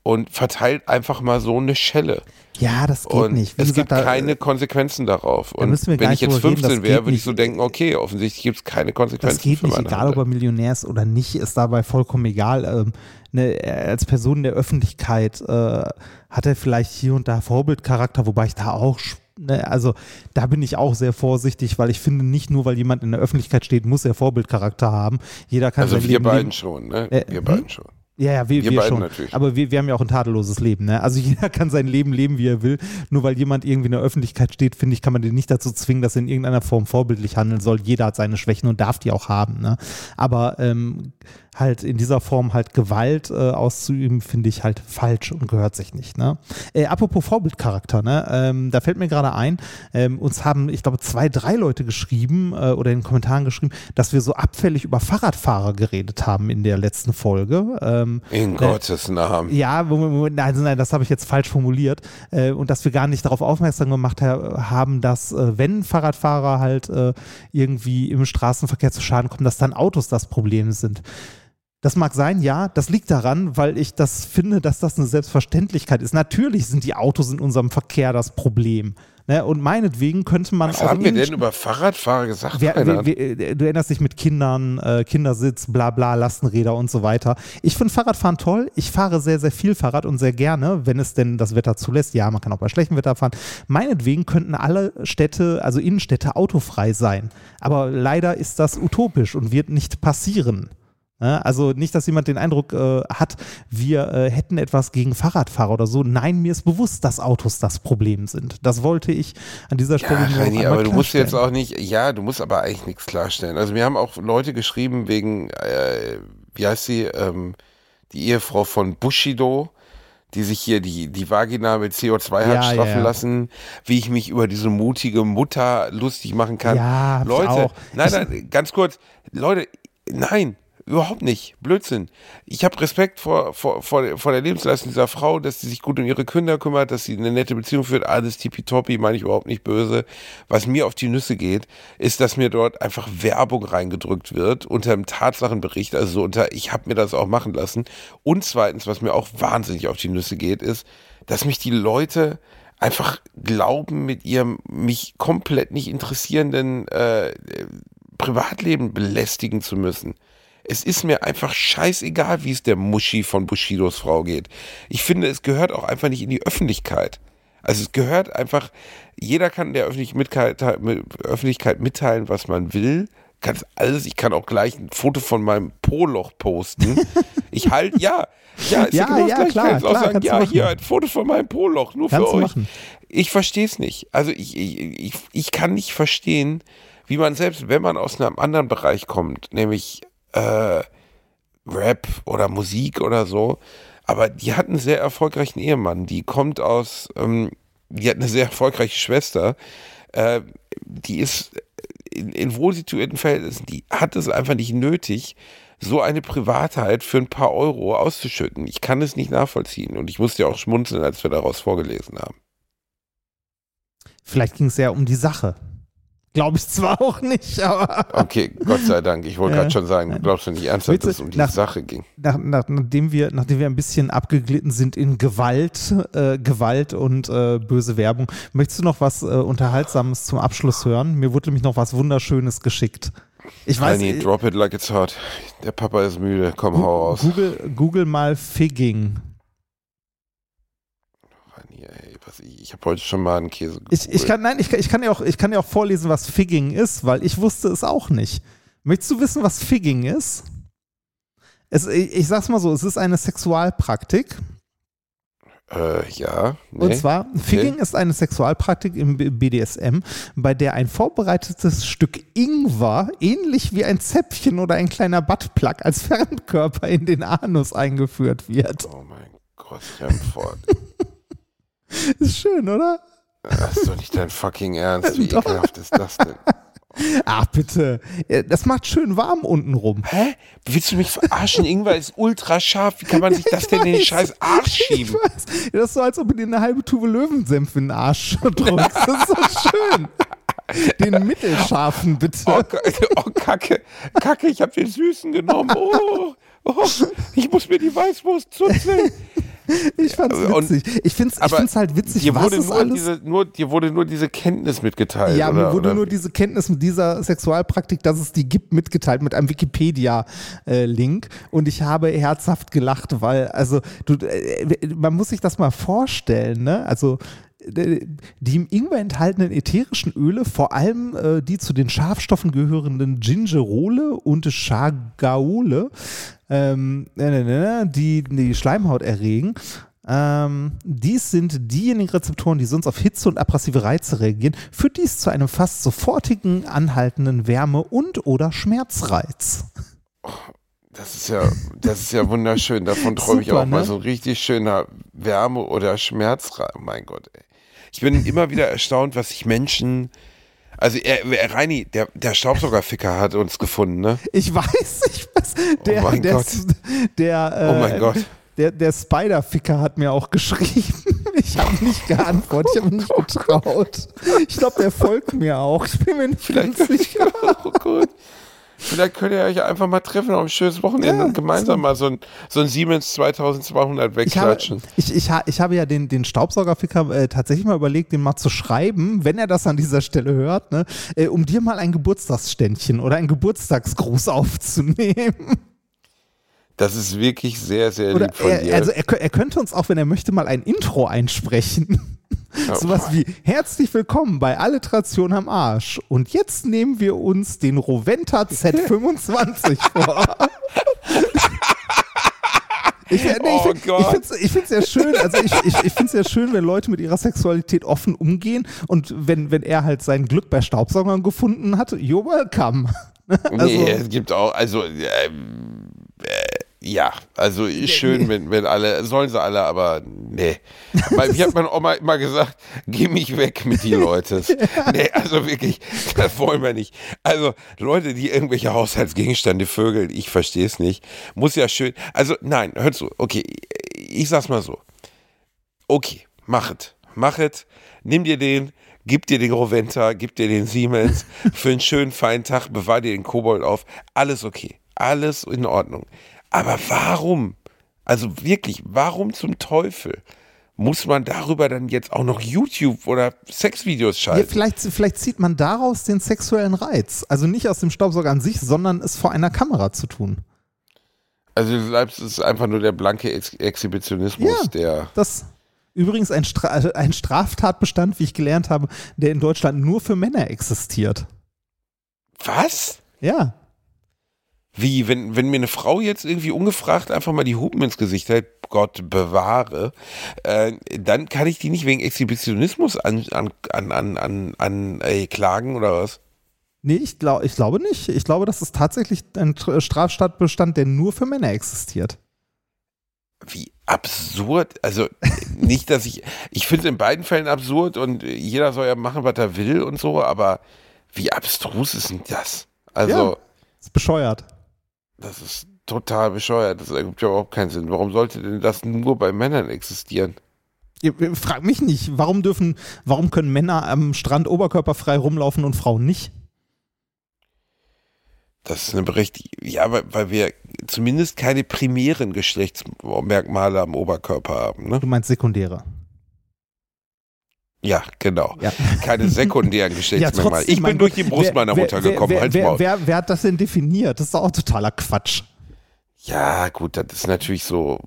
und verteilt einfach mal so eine Schelle. Ja, das geht Und nicht. Wie es gesagt, gibt da, keine Konsequenzen darauf. Und wenn ich jetzt drüber reden, 15 das wäre, würde ich so denken, okay, offensichtlich gibt es keine Konsequenzen Das geht nicht, egal Handlung. ob er Millionär ist oder nicht, ist dabei vollkommen egal. Ähm, ne, als Person der Öffentlichkeit äh, hat er vielleicht hier und da Vorbildcharakter, wobei ich da auch, ne, also da bin ich auch sehr vorsichtig, weil ich finde, nicht nur weil jemand in der Öffentlichkeit steht, muss er Vorbildcharakter haben. Jeder kann Also sein wir Leben beiden leben. schon, ne? Äh, wir hm? beiden schon. Ja, ja, wir, Wir wir, schon. natürlich. Aber wir, wir haben ja auch ein tadelloses Leben. Ne? Also [LAUGHS] jeder kann sein Leben leben, wie er will. Nur weil jemand irgendwie in der Öffentlichkeit steht, finde ich, kann man den nicht dazu zwingen, dass er in irgendeiner Form vorbildlich handeln soll. Jeder hat seine Schwächen und darf die auch haben. Ne? Aber ähm, halt in dieser Form halt Gewalt äh, auszuüben, finde ich halt falsch und gehört sich nicht. Ne? Äh, apropos Vorbildcharakter, ne? ähm, da fällt mir gerade ein, ähm, uns haben, ich glaube, zwei, drei Leute geschrieben äh, oder in den Kommentaren geschrieben, dass wir so abfällig über Fahrradfahrer geredet haben in der letzten Folge. Ähm, In äh, Gottes Namen. ja, Moment, nein, nein, das habe ich jetzt falsch formuliert. Äh, und dass wir gar nicht darauf aufmerksam gemacht ha haben, dass, äh, wenn Fahrradfahrer halt äh, irgendwie im Straßenverkehr zu Schaden kommen, dass dann Autos das Problem sind. Das mag sein, ja, das liegt daran, weil ich das finde, dass das eine Selbstverständlichkeit ist. Natürlich sind die Autos in unserem Verkehr das Problem. Ne? Und meinetwegen könnte man Was auch. haben wir denn über Fahrradfahrer gesagt? Wer, wer, wer, du erinnerst dich mit Kindern, äh, Kindersitz, bla bla, Lastenräder und so weiter. Ich finde Fahrradfahren toll. Ich fahre sehr, sehr viel Fahrrad und sehr gerne, wenn es denn das Wetter zulässt. Ja, man kann auch bei schlechtem Wetter fahren. Meinetwegen könnten alle Städte, also Innenstädte, autofrei sein. Aber leider ist das utopisch und wird nicht passieren. Ja, Also nicht, dass jemand den Eindruck äh, hat, wir äh, hätten etwas gegen Fahrradfahrer oder so. Nein, mir ist bewusst, dass Autos das Problem sind. Das wollte ich an dieser Stelle Ja, nur Reini, aber du musst jetzt auch nicht, ja, du musst aber eigentlich nichts klarstellen. Also wir haben auch Leute geschrieben wegen, äh, wie heißt sie, ähm, die Ehefrau von Bushido, die sich hier die, die Vagina mit CO2 hat Ja, straffen ja, lassen, wie ich mich über diese mutige Mutter lustig machen kann. Ja, Leute, nein, nein, ganz kurz, Leute, nein, überhaupt nicht, Blödsinn. Ich habe Respekt vor, vor, vor, der- vor der Lebensleistung dieser Frau, dass sie sich gut um ihre Kinder kümmert, dass sie eine nette Beziehung führt, alles tippitoppi, meine ich überhaupt nicht böse. Was mir auf die Nüsse geht, ist, dass mir dort einfach Werbung reingedrückt wird unter einem Tatsachenbericht, also so unter, ich habe mir das auch machen lassen. Und zweitens, was mir auch wahnsinnig auf die Nüsse geht, ist, dass mich die Leute einfach glauben mit ihrem mich komplett nicht interessierenden äh, Privatleben belästigen zu müssen. Es ist mir einfach scheißegal, wie es der Muschi von Bushidos Frau geht. Ich finde, es gehört auch einfach nicht in die Öffentlichkeit. Also es gehört einfach, jeder kann der Öffentlichkeit mitteilen, was man will. Kannst alles, ich kann auch gleich ein Foto von meinem Po-Loch posten. [LAUGHS] Ich halt, ja, ja, ist ja, genau ja klar, ich kann klar, auch sagen, ja, hier ein Foto von meinem Po-Loch, nur kannst für euch. Machen. Ich verstehe es nicht. Also ich, ich, ich, ich kann nicht verstehen, wie man selbst, wenn man aus einem anderen Bereich kommt, nämlich äh, Rap oder Musik oder so. Aber die hat einen sehr erfolgreichen Ehemann. Die kommt aus, ähm, die hat eine sehr erfolgreiche Schwester. Äh, die ist in, in wohlsituierten Verhältnissen, die hat es einfach nicht nötig, so eine Privatheit für ein paar Euro auszuschütten. Ich kann es nicht nachvollziehen und ich musste ja auch schmunzeln, als wir daraus vorgelesen haben. Vielleicht ging es ja um die Sache. Glaube ich zwar auch nicht, aber. Okay, Gott sei Dank. Ich wollte gerade schon sagen, du glaubst ja nicht ernsthaft, dass es um die nach, Sache ging. Nach, nach, nachdem, wir, nachdem wir ein bisschen abgeglitten sind in Gewalt, äh, Gewalt und äh, böse Werbung, möchtest du noch was äh, Unterhaltsames zum Abschluss hören? Mir wurde nämlich noch was Wunderschönes geschickt. Ich weiß, Honey, drop it like it's hot. Der Papa ist müde. Komm, hau raus. Google, Google mal Figging. Ich, ich habe heute schon mal einen Käse ich, ich kann, Nein, ich, ich, kann ja auch, ich kann ja auch vorlesen, was Figging ist, weil ich wusste es auch nicht. Möchtest du wissen, was Figging ist? Es, ich, ich sag's mal so, es ist eine Sexualpraktik. Äh, ja. Nee, Und zwar, Figging okay. ist eine Sexualpraktik im BDSM, bei der ein vorbereitetes Stück Ingwer, ähnlich wie ein Zäpfchen oder ein kleiner Buttplug, als [LAUGHS] Fernkörper in den Anus eingeführt wird. Oh mein Gott, Remford. [LAUGHS] [LAUGHS] Ist schön, oder? Das ist doch nicht dein fucking Ernst. Wie [LAUGHS] doch. ekelhaft ist das denn? Ach, bitte. Das macht schön warm unten rum. Hä? Willst du mich verarschen? Ingwer ist ultra scharf. Wie kann man sich [LAUGHS] das denn in den scheiß Arsch schieben? Das ist so, als ob du dir eine halbe Tube Löwensenf in den Arsch drückst. Das ist so schön. Den mittelscharfen, bitte. Oh, oh Kacke. Kacke, ich habe den Süßen genommen. Oh, oh, ich muss mir die Weißwurst zuzeln. Ich fand's witzig. ich find's, ich find's halt witzig, dir wurde was nur alles... Diese, nur, dir wurde nur diese Kenntnis mitgeteilt, Ja, oder, mir wurde oder? nur diese Kenntnis mit dieser Sexualpraktik, dass es die gibt, mitgeteilt mit einem Wikipedia-Link. und ich habe herzhaft gelacht, weil, also, du, äh, man muss sich das mal vorstellen, ne? Also, die im Ingwer enthaltenen ätherischen Öle, vor allem äh, die zu den Schafstoffen gehörenden Gingerole und Chagaole, ähm, die die Schleimhaut erregen. Ähm, dies sind diejenigen Rezeptoren, die sonst auf Hitze und abrasive Reize reagieren, führt dies zu einem fast sofortigen, anhaltenden Wärme- und oder Schmerzreiz. Das ist ja, das ist ja wunderschön. Davon träume ich auch ne? mal so richtig schöner Wärme- oder Schmerzreiz. Mein Gott, ey. Ich bin immer wieder erstaunt, was sich Menschen. Also er, er Reini, der, der Staubsaugerficker hat uns gefunden, ne? Ich weiß, ich weiß. Der, oh mein der, Gott. Der, äh, oh mein Gott. Der, der Spider-Ficker hat mir auch geschrieben. [LAUGHS] Ich habe nicht geantwortet, ich habe nicht getraut. Ich glaube, der folgt mir auch. Ich bin mir nicht Vielleicht ganz sicher. Oh Gott. Vielleicht könnt ihr euch einfach mal treffen auf ein schönes Wochenende ja, und gemeinsam mal so ein, so ein Siemens 2200 wegklatschen. Ich habe, ich, ich, ich habe ja den, den Staubsaugerficker äh, tatsächlich mal überlegt, den mal zu schreiben, wenn er das an dieser Stelle hört, ne, äh, um dir mal ein Geburtstagsständchen oder einen Geburtstagsgruß aufzunehmen. Das ist wirklich sehr, sehr Oder lieb von er, dir. Also er, er, könnte uns auch, wenn er möchte, mal ein Intro einsprechen. Oh Sowas wie herzlich willkommen bei Alliteration am Arsch. Und jetzt nehmen wir uns den Roventa Z25 [LAUGHS] vor. Ich, nee, oh ich, ich finde es ja schön, also ich, ich, ich finde es ja schön, wenn Leute mit ihrer Sexualität offen umgehen und wenn, wenn er halt sein Glück bei Staubsaugern gefunden hat, you're welcome. Also, nee, es gibt auch, also ähm, äh, ja, also ist schön, wenn, wenn alle, sollen sie alle, aber nee. Weil, wie hat meine Oma immer gesagt, geh mich weg mit die Leute. [LAUGHS] Nee, also wirklich, das wollen wir nicht. Also Leute, die irgendwelche Haushaltsgegenstände vögeln, ich verstehe es nicht. Muss ja schön, also nein, hör zu, okay, ich sag's mal so. Okay, machet, machet, nimm dir den, gib dir den Roventa, gib dir den Siemens [LAUGHS] für einen schönen feinen Tag, bewahr dir den Kobold auf, alles okay, alles in Ordnung. Aber warum? Also wirklich, warum zum Teufel? muss man darüber dann jetzt auch noch YouTube oder Sexvideos schalten? Ja, vielleicht, vielleicht zieht man daraus den sexuellen Reiz. Also nicht aus dem Staubsauger an sich, sondern es vor einer Kamera zu tun. Also du bleibst, es ist einfach nur der blanke Ex Exhibitionismus, Ja. der. Das übrigens ein, Stra ein Straftatbestand, wie ich gelernt habe, der in Deutschland nur für Männer existiert. Was? Ja. Wie, wenn, wenn mir eine Frau jetzt irgendwie ungefragt einfach mal die Hupen ins Gesicht hält, Gott bewahre, äh, dann kann ich die nicht wegen Exhibitionismus an, an, an, an, an, äh, klagen oder was? Nee, ich, glaub, ich glaube nicht. Ich glaube, das ist tatsächlich ein Tr- Straftatbestand, der nur für Männer existiert. Wie absurd. Also [LAUGHS] nicht, dass ich, ich finde es in beiden Fällen absurd und jeder soll ja machen, was er will und so, aber wie abstrus ist denn das? Also, Ja. Ist bescheuert. Das ist total bescheuert. Das ergibt ja überhaupt keinen Sinn. Warum sollte denn das nur bei Männern existieren? Fragt mich nicht, warum dürfen, warum können Männer am Strand oberkörperfrei rumlaufen und Frauen nicht? Das ist eine berechtigte, ja, weil, weil wir zumindest keine primären Geschlechtsmerkmale am Oberkörper haben, ne? Du meinst sekundäre. Ja, genau. Ja. Keine sekundären Geschlechtsmerkmale. ich bin durch die Brust wer- meiner Mutter wer, gekommen, Wer, halt's wer, wer, wer hat das denn definiert? Das ist doch auch totaler Quatsch. Ja, gut, das ist natürlich so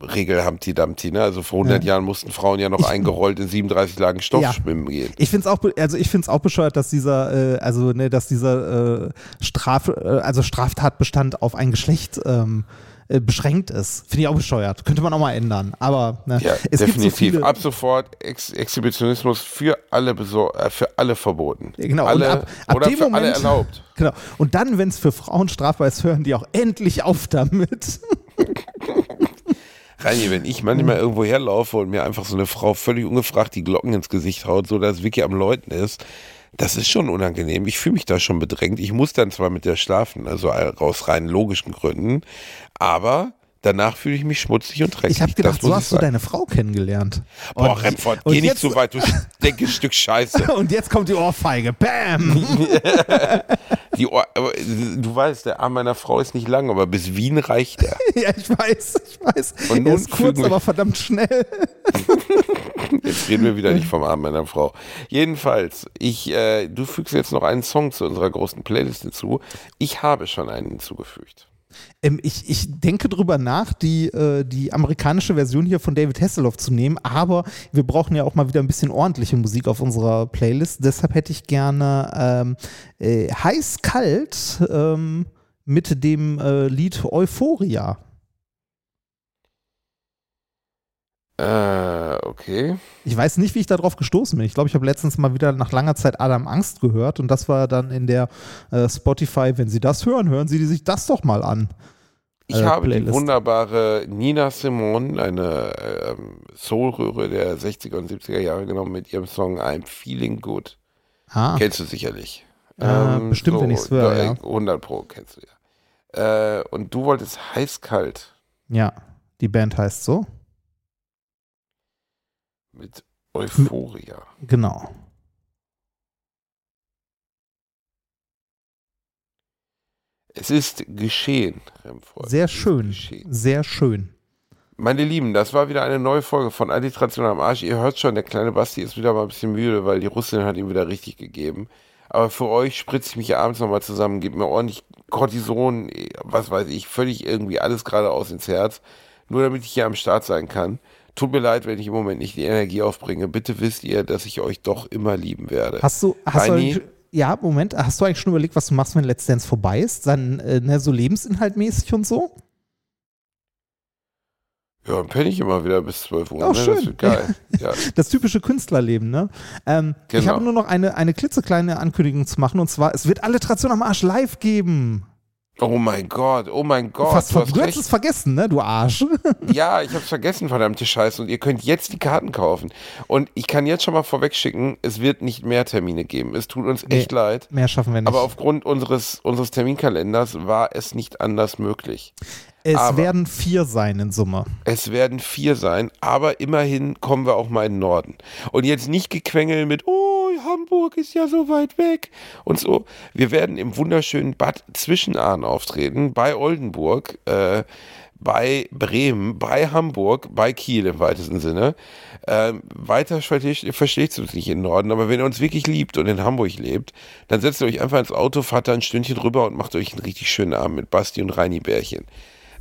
Regel Humpty Dumpty, ne? Also vor 100 Jahren mussten Frauen ja noch Ich- eingerollt in 37 Lagen Stoff Ja. schwimmen gehen. Ich finde es auch, also ich finde es auch bescheuert, dass dieser, äh, also ne, dass dieser äh, Straf, äh, also Straftatbestand auf ein Geschlecht ähm, äh, beschränkt ist. Finde ich auch bescheuert. Könnte man auch mal ändern. Aber ne, Ja, es definitiv. gibt so. Ab sofort Ex Exhibitionismus für alle äh, für alle verboten. Genau, alle, ab- ab oder dem für alle Moment- erlaubt. [LAUGHS] Genau. Und dann, wenn es für Frauen strafbar ist, hören die auch endlich auf damit. [LAUGHS] Reini, wenn ich manchmal irgendwo herlaufe und mir einfach so eine Frau völlig ungefragt die Glocken ins Gesicht haut, so dass Vicky am Läuten ist, das ist schon unangenehm. Ich fühle mich da schon bedrängt. Ich muss dann zwar mit der schlafen, also aus rein logischen Gründen, aber danach fühle ich mich schmutzig und dreckig. Ich habe gedacht, so hast du sagen. deine Frau kennengelernt. Boah, Und- Remford, geh nicht jetzt- so weit, du [LAUGHS] dickes Stück Scheiße. Und jetzt kommt die Ohrfeige. Bam! [LAUGHS] [LAUGHS] Die Ohr, aber, du weißt, der Arm meiner Frau ist nicht lang, aber bis Wien reicht er. [LAUGHS] ja, ich weiß, ich weiß. Und nun ist kurz, aber verdammt schnell. [LAUGHS] Jetzt reden wir wieder nicht [LAUGHS] vom Arm meiner Frau. Jedenfalls, ich, äh, du fügst jetzt noch einen Song zu unserer großen Playlist hinzu. Ich habe schon einen hinzugefügt. Ähm, ich, ich denke drüber nach, die, äh, die amerikanische Version hier von David Hasselhoff zu nehmen, aber wir brauchen ja auch mal wieder ein bisschen ordentliche Musik auf unserer Playlist. Deshalb hätte ich gerne ähm, äh, Heiß Kalt ähm, mit dem äh, Lied Euphoria. Äh, okay. Ich weiß nicht, wie ich darauf gestoßen bin. Ich glaube, ich habe letztens mal wieder nach langer Zeit Adam Angst gehört und das war dann in der äh, Spotify, wenn Sie das hören, hören Sie sich das doch mal an. Ich Äh, habe die Playlist. wunderbare Nina Simone, eine ähm, Soulröhre der 60er und 70er Jahre genommen mit ihrem Song I'm Feeling Good. Ah, Kennst du sicherlich. Ähm, Äh, bestimmt, wenn ich's höre, da- ja. 100 Pro kennst du ja. Äh, und du wolltest heiß-kalt ja, die Band heißt so. Mit Euphoria. Genau. Es ist geschehen, Remford. Sehr schön. geschehen. Sehr schön. Meine Lieben, das war wieder eine neue Folge von Alliteration am Arsch. Ihr hört schon, der kleine Basti ist wieder mal ein bisschen müde, weil die Russin hat ihm wieder richtig gegeben. Aber für euch spritze ich mich abends nochmal zusammen, gebt mir ordentlich Cortison, was weiß ich, völlig irgendwie alles geradeaus ins Herz, nur damit ich hier am Start sein kann. Tut mir leid, wenn ich im Moment nicht die Energie aufbringe. Bitte wisst ihr, dass ich euch doch immer lieben werde. Hast du, hast du Reini? eigentlich, ja, Moment, hast du eigentlich schon überlegt, was du machst, wenn Let's Dance vorbei ist? Dann äh, ne, so lebensinhaltmäßig und so? Ja, dann penne ich immer wieder bis 12 Uhr. Oh, ne? Das schön. wird geil. [LAUGHS] Ja. Das typische Künstlerleben, ne? Ähm, Ich Genau. habe nur noch eine, eine klitzekleine Ankündigung zu machen und zwar, es wird Alliteration am Arsch live geben. Oh mein Gott, oh mein Gott. Fast, du hast du hast es vergessen, ne, du Arsch. [LAUGHS] Ja, ich hab's vergessen, verdammte Scheiße. Und ihr könnt jetzt die Karten kaufen. Und ich kann jetzt schon mal vorweg schicken, es wird nicht mehr Termine geben. Es tut uns echt Nee. leid. Mehr schaffen wir nicht. Aber aufgrund unseres, unseres Terminkalenders war es nicht anders möglich. Es aber- werden vier sein in Summe. Es werden vier sein, aber immerhin kommen wir auch mal in den Norden. Und jetzt nicht gequengel mit, oh, Hamburg ist ja so weit weg und so. Wir werden im wunderschönen Bad Zwischenahn auftreten, bei Oldenburg. Äh, bei Bremen, bei Hamburg, bei Kiel im weitesten Sinne. Ähm, weiter versteht, versteht uns nicht in Norden, aber wenn ihr uns wirklich liebt und in Hamburg lebt, dann setzt ihr euch einfach ins Auto, fahrt da ein Stündchen rüber und macht euch einen richtig schönen Abend mit Basti und Reini Bärchen.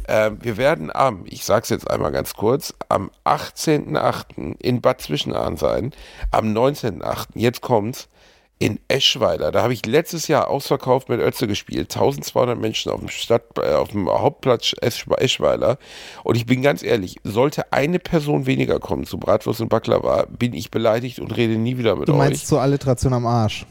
Ähm, wir werden am, ich sag's jetzt einmal ganz kurz, am 18.08. in Bad Zwischenahn sein, am 19.08., jetzt kommt's, in Eschweiler. Da habe ich letztes Jahr ausverkauft mit Ötze gespielt. 1200 Menschen auf dem, Stadt, äh, auf dem Hauptplatz Eschweiler. Und ich bin ganz ehrlich, sollte eine Person weniger kommen zu Bratwurst und Baklava, bin ich beleidigt und rede nie wieder mit Du meinst euch. zur Alliteration am Arsch.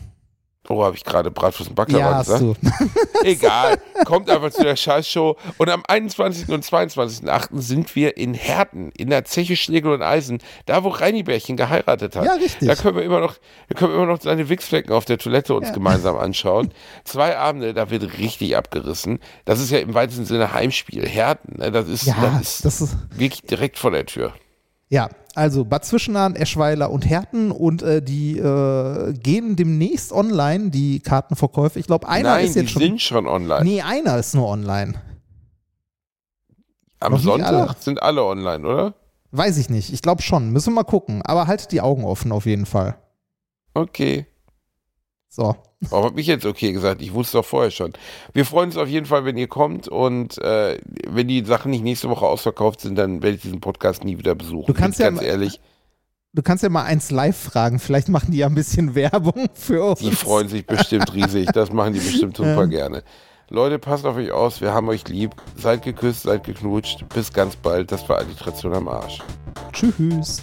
Oh, habe ich gerade Bratwurst und Baklava Ja, hast gesagt? du. [LAUGHS] [LAUGHS] Egal, kommt einfach zu der Scheißshow. Und am 21. und 22.8. sind wir in Herten, in der Zeche Schlegel und Eisen, da wo Reinibärchen geheiratet hat. Ja, richtig. Da können wir immer noch, da können wir immer noch seine Wichsflecken auf der Toilette uns gemeinsam [LAUGHS] anschauen. Zwei Abende, da wird richtig abgerissen. Das ist ja im weitesten Sinne Heimspiel. Herten, ne? das ist, Ja, das ist das ist. wirklich direkt vor der Tür. Ja, also Bad Zwischenahn, Eschweiler und Herten und äh, die äh, gehen demnächst online, die Kartenverkäufe. Ich glaube, einer Nein, ist die jetzt schon. sind schon online. Nee, einer ist nur online. Am noch Sonntag alle. sind alle online, oder? Weiß ich nicht. Ich glaube schon. Müssen wir mal gucken. Aber haltet die Augen offen auf jeden Fall. Okay. So. Warum habe ich jetzt okay gesagt? Ich wusste doch vorher schon. Wir freuen uns auf jeden Fall, wenn ihr kommt und äh, wenn die Sachen nicht nächste Woche ausverkauft sind, dann werde ich diesen Podcast nie wieder besuchen. Du kannst ja ganz mal- ehrlich, Du kannst ja mal eins live fragen. Vielleicht machen die ja ein bisschen [LAUGHS] Werbung für uns. die freuen sich bestimmt riesig. Das machen die bestimmt [LAUGHS] super gerne. Leute, passt auf euch aus. Wir haben euch lieb. Seid geküsst, seid geknutscht. Bis ganz bald. Das war Alliteration am Arsch. Tschüss.